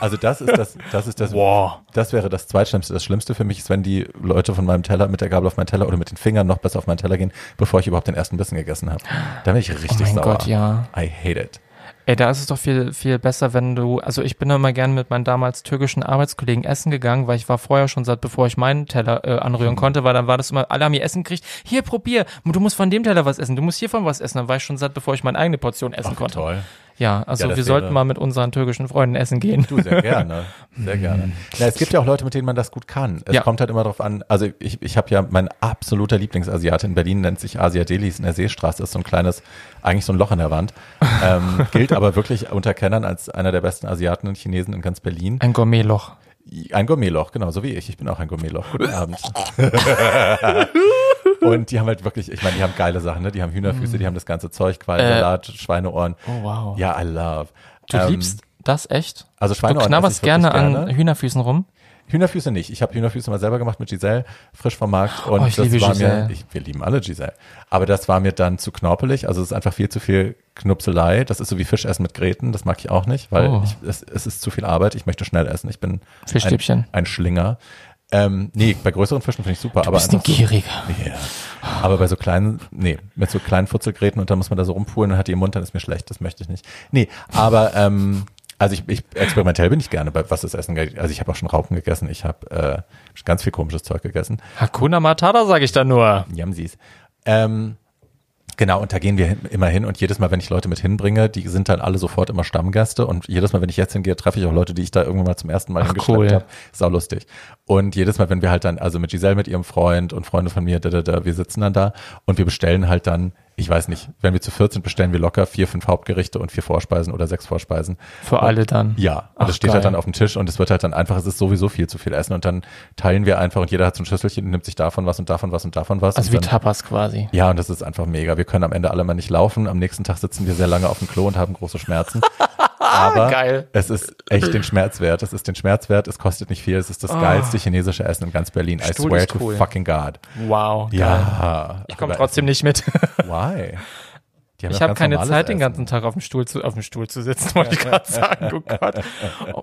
Also das ist das, das ist das, Wow. das wäre das Zweitschlimmste. Das Schlimmste für mich ist, wenn die Leute von meinem Teller mit der Gabel auf meinen Teller oder mit den Fingern noch besser auf meinen Teller gehen, bevor ich überhaupt den ersten Bissen gegessen habe. Da bin ich richtig oh mein sauer. Gott, ja. I hate it. Ey, da ist es doch viel, viel besser, wenn du, also ich bin immer gern mit meinen damals türkischen Arbeitskollegen essen gegangen, weil ich war vorher schon satt, bevor ich meinen Teller äh, anrühren Mhm. konnte, weil dann war das immer, alle haben ihr Essen gekriegt, hier probier, du musst von dem Teller was essen, du musst hiervon was essen, dann war ich schon satt, bevor ich meine eigene Portion essen Ach, konnte. toll. Ja, also Ja, wir sollten mal mit unseren türkischen Freunden essen gehen. Du, sehr gerne. Sehr gerne. Na, es gibt ja auch Leute, mit denen man das gut kann. Es Ja. kommt halt immer darauf an, also ich, ich habe ja, mein absoluter Lieblingsasiate in Berlin nennt sich Asia Delis in der Seestraße, ist so ein kleines, eigentlich so ein Loch in der Wand. Ähm, gilt aber wirklich unter Kennern als einer der besten Asiaten und Chinesen in ganz Berlin. Ein Gourmetloch. Ein Gourmetloch, genau, so wie ich. Ich bin auch ein Gourmetloch. Guten Abend. Und die haben halt wirklich, ich meine, die haben geile Sachen, ne? Die haben Hühnerfüße, die haben das ganze Zeug, Qualsalat, Schweineohren. Oh wow. Ja, I love. Du Ähm, liebst das echt? Also Du Schweineohren esse knabberst wirklich gerne an gerne. Hühnerfüßen rum? Hühnerfüße nicht. Ich habe Hühnerfüße mal selber gemacht mit Giselle, frisch vom Markt. Und Oh, ich das liebe war Giselle. mir, ich, wir lieben alle Giselle. Aber das war mir dann zu knorpelig. Also es ist einfach viel zu viel Knupselei. Das ist so wie Fischessen mit Gräten. Das mag ich auch nicht, weil Oh. ich, es, es ist zu viel Arbeit. Ich möchte schnell essen. Ich bin ein, ein Schlinger. Ähm, nee, bei größeren Fischen finde ich super. Du aber bist ein einfach so, Gieriger. ja. Aber bei so kleinen, nee, mit so kleinen Futzelgräten und dann muss man da so rumpulen und hat die im Mund, dann ist mir schlecht. Das möchte ich nicht. Nee, aber ähm, Also ich, ich experimentell bin ich gerne bei was das Essen geht. Also ich habe auch schon Raupen gegessen. Ich habe äh, ganz viel komisches Zeug gegessen. Hakuna Matata sage ich da nur. Yamsies. Ähm, Genau, und da gehen wir immer hin und jedes Mal, wenn ich Leute mit hinbringe, die sind dann alle sofort immer Stammgäste und jedes Mal, wenn ich jetzt hingehe, treffe ich auch Leute, die ich da irgendwann mal zum ersten Mal Ach, hingeschleppt cool. habe. Sau lustig. Und jedes Mal, wenn wir halt dann, also mit Giselle, mit ihrem Freund und Freunde von mir, da, da, da, wir sitzen dann da und wir bestellen halt dann, ich weiß nicht, wenn wir zu 14 bestellen wir locker vier, fünf Hauptgerichte und vier Vorspeisen oder sechs Vorspeisen. Für alle dann. Ja, und das steht geil. halt dann auf dem Tisch und es wird halt dann einfach, es ist sowieso viel zu viel Essen und dann teilen wir einfach und jeder hat so ein Schüsselchen und nimmt sich davon was und davon was und davon was. Also wie dann, Tapas quasi. ja, und das ist einfach mega. Wir können am Ende alle mal nicht laufen. Am nächsten Tag sitzen wir sehr lange auf dem Klo und haben große Schmerzen. Aber Geil. es ist echt den Schmerz wert. Es ist den Schmerz wert. Es kostet nicht viel. Es ist das geilste chinesische Essen in ganz Berlin. I Stuhl swear ist to cool. fucking God. Wow. geil. Ja. Ich komme trotzdem nicht mit. Why? Die haben Ich habe keine Zeit, den Essen. ganzen Tag auf dem Stuhl zu, auf dem Stuhl zu sitzen, wollte ich gerade sagen. Oh Gott. Oh.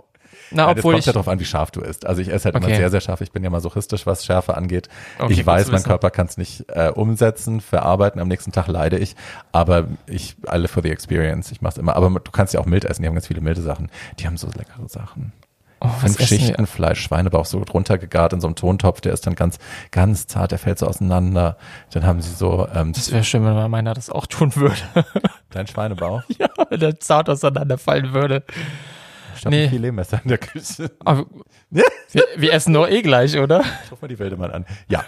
Na, Ja, das obwohl kommt ich. ja darauf an, wie scharf du isst. Also ich esse halt immer Okay. sehr, sehr scharf. Ich bin ja masochistisch, was Schärfe angeht. Okay, ich weiß, mein. Körper kann es nicht äh, umsetzen, verarbeiten. Am nächsten Tag leide ich. Aber ich, live for the experience. Ich mach's immer. Aber du kannst ja auch mild essen. Die haben ganz viele milde Sachen. Die haben so leckere Sachen. Oh, Fünf? Schichten Fleisch, Schweinebauch so drunter gegart in so einem Tontopf. Der ist dann ganz, ganz zart. Der fällt so auseinander. Dann haben sie so ähm, Das wäre schön, wenn meiner das auch tun würde. dein Schweinebauch. ja, wenn der zart auseinanderfallen würde. Ich habe Nee. ein Filetmesser in der Küche. Aber wir, wir essen doch eh gleich, oder? Ruf mal die Wildemann an. Ja.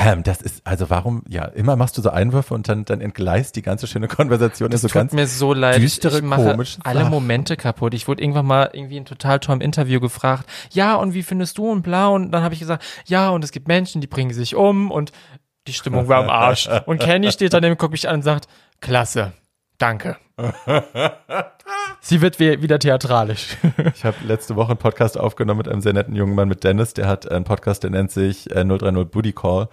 Ähm, das ist, also warum, ja, immer machst du so Einwürfe und dann, dann entgleist die ganze schöne Konversation in so Tut ganz, mir so leid. düstere, ich mache alle Sachen. Momente kaputt. Ich wurde irgendwann mal irgendwie in total tollem Interview gefragt, ja, und wie findest du und bla? Und dann habe ich gesagt, ja, und es gibt Menschen, die bringen sich um und die Stimmung war am Arsch. Und Kenny steht daneben, guckt mich an und sagt, klasse, danke. Sie wird wie- wieder theatralisch. ich habe letzte Woche einen Podcast aufgenommen mit einem sehr netten jungen Mann, mit Dennis, der hat einen Podcast, der nennt sich äh, 030 Booty Call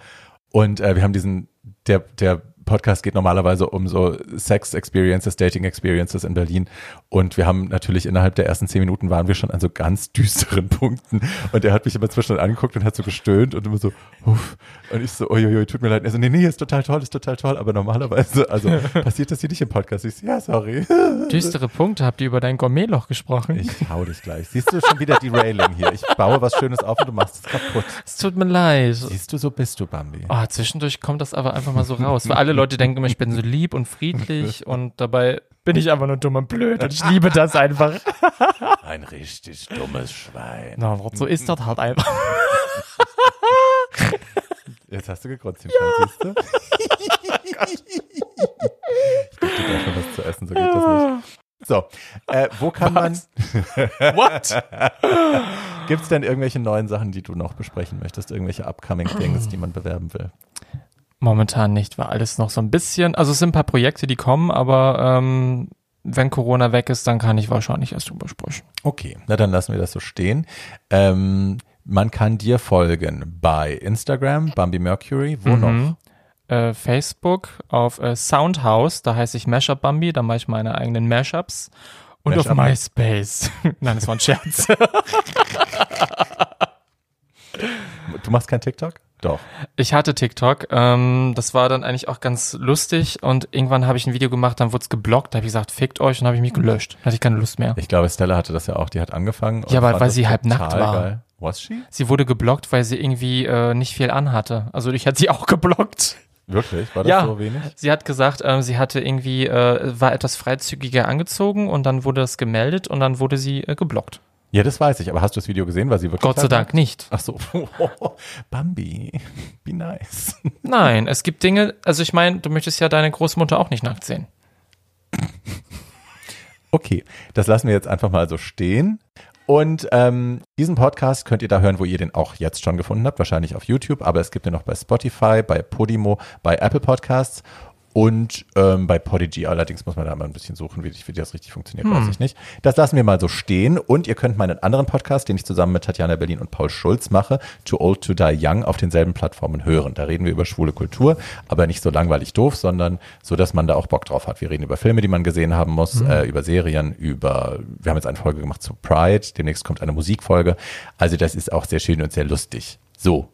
und äh, wir haben diesen, der, der Podcast geht normalerweise um so Sex Experiences, Dating Experiences in Berlin. Und wir haben natürlich innerhalb der ersten zehn Minuten waren wir schon an so ganz düsteren Punkten. Und er hat mich immer zwischendurch angeguckt und hat so gestöhnt und immer so, Uff. und ich so, uiuiui, tut mir leid. Er so, nee, nee, ist total toll, ist total toll. Aber normalerweise, also passiert das hier nicht im Podcast. Ich so, ja, sorry. Düstere Punkte, habt ihr über dein Gourmetloch gesprochen? Ich hau dich gleich. Siehst du schon wieder die Railing hier? Ich baue was Schönes auf und du machst es kaputt. Es tut mir leid. Siehst du, so bist du, Bambi. Oh, zwischendurch kommt das aber einfach mal so raus. Weil alle Leute denken immer, ich bin so lieb und friedlich und dabei bin ich einfach nur dumm und blöd und ich liebe das einfach. Ein richtig dummes Schwein. Na, so ist das halt einfach. Jetzt hast du den Schwein, siehst du? ich gebe dir gleich schon was zu essen, so geht das nicht. So, äh, wo kann What? man, gibt es denn irgendwelche neuen Sachen, die du noch besprechen möchtest? Irgendwelche upcoming Things, die man bewerben will? Momentan nicht, war alles noch so ein bisschen. Also es sind ein paar Projekte, die kommen, aber ähm, wenn Corona weg ist, dann kann ich wahrscheinlich erst drüber sprechen. Okay, na dann lassen wir das so stehen. Ähm, man kann dir folgen bei Instagram, Bambi Mercury, wo noch? Mhm. Äh, Facebook auf äh, Soundhouse, da heiße ich Mashup Bambi, da mache ich meine eigenen Mashups. Und auf Mashup? MySpace. Nein, das war ein Scherz. Du machst kein TikTok? Doch. Ich hatte TikTok, ähm, das war dann eigentlich auch ganz lustig und irgendwann habe ich ein Video gemacht, dann wurde es geblockt, da habe ich gesagt, fickt euch und habe ich mich gelöscht. Dann hatte ich keine Lust mehr. Ich glaube, Stella hatte das ja auch, die hat angefangen. Ja, aber weil sie halb nackt war. Geil. Was she? Sie wurde geblockt, weil sie irgendwie äh, nicht viel anhatte. Also ich hatte sie auch geblockt. Wirklich? War das Ja. so wenig? Sie hat gesagt, ähm, sie hatte irgendwie, äh, war etwas freizügiger angezogen und dann wurde das gemeldet und dann wurde sie äh, geblockt. Ja, das weiß ich. Aber hast du das Video gesehen? War sie wirklich Gott sei Dank nicht. Ach so. Bambi, be nice. Nein, es gibt Dinge, also ich meine, du möchtest ja deine Großmutter auch nicht nackt sehen. Okay, das lassen wir jetzt einfach mal so stehen. Und ähm, diesen Podcast könnt ihr da hören, wo ihr den auch jetzt schon gefunden habt, wahrscheinlich auf YouTube, aber es gibt den noch bei Spotify, bei Podimo, bei Apple Podcasts und ähm, bei Podigy. Allerdings muss man da mal ein bisschen suchen, wie, wie das richtig funktioniert, weiß ich nicht. Das lassen wir mal so stehen. Und ihr könnt meinen anderen Podcast, den ich zusammen mit Tatjana Berlin und Paul Schulz mache, Too Old to Die Young, auf denselben Plattformen hören. Da reden wir über schwule Kultur, aber nicht so langweilig doof, sondern so, dass man da auch Bock drauf hat. Wir reden über Filme, die man gesehen haben muss, äh, über Serien, über, wir haben jetzt eine Folge gemacht zu Pride, demnächst kommt eine Musikfolge. Also das ist auch sehr schön und sehr lustig. So,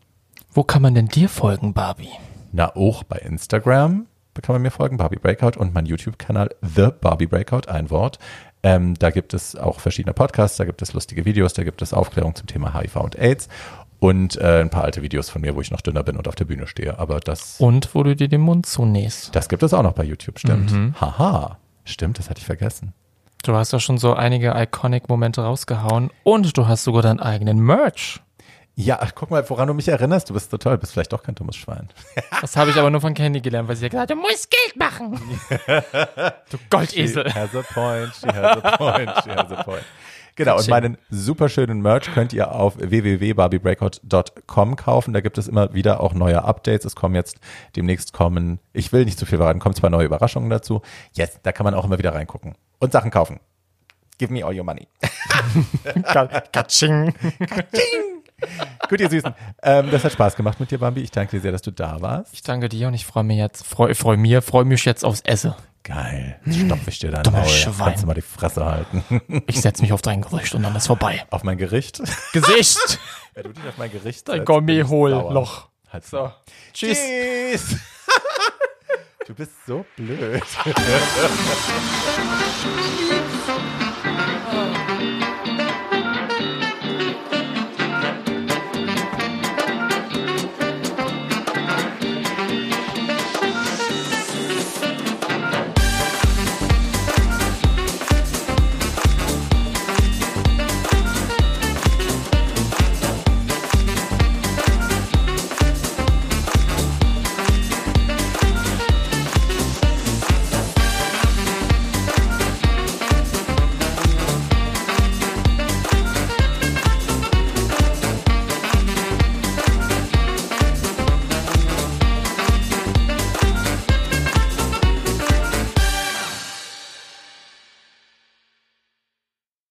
Wo kann man denn dir folgen, Barbie? na auch bei Instagram kann man mir folgen, Barbie Breakout und mein YouTube-Kanal The Barbie Breakout, ein Wort. Ähm, da gibt es auch verschiedene Podcasts, da gibt es lustige Videos, da gibt es Aufklärung zum Thema HIV und AIDS und äh, ein paar alte Videos von mir, wo ich noch dünner bin und auf der Bühne stehe. Aber das, Und wo du dir den Mund zunähst. das gibt es auch noch bei YouTube, stimmt. Haha, stimmt, das hatte ich vergessen. Du hast doch schon so einige Iconic-Momente rausgehauen und du hast sogar deinen eigenen Merch. Ja, ach, guck mal, woran du mich erinnerst. Du bist so toll, bist vielleicht doch kein dummes Schwein. Das habe ich aber nur von Candy gelernt, weil sie ja gesagt hat, du musst Geld machen. du Goldesel. She has a point, she has a point, she has a point. Genau, und meinen super schönen Merch könnt ihr auf www.barbiebreakout.com kaufen. Da gibt es immer wieder auch neue Updates. Es kommen jetzt demnächst kommen, ich will nicht zu viel verraten, kommen zwei neue Überraschungen dazu. Yes, da kann man auch immer wieder reingucken und Sachen kaufen. Give me all your money. Katsching. Gut, ihr Süßen. Ähm, das hat Spaß gemacht mit dir, Bambi. Ich danke dir sehr, dass du da warst. Ich danke dir und ich freue mich jetzt, freue freu mir, freue mich jetzt aufs Essen. Geil. Stopfe ich dir dein Dummes. Schwein. Kannst du mal die Fresse halten. Ich setze mich auf dein Gericht und dann ist vorbei. auf mein Gericht. Gesicht. Wenn du dich auf mein Gericht Dein ich sauer. Gourmet-Hohlloch. Halt So. Tschüss. Tschüss. du bist so blöd.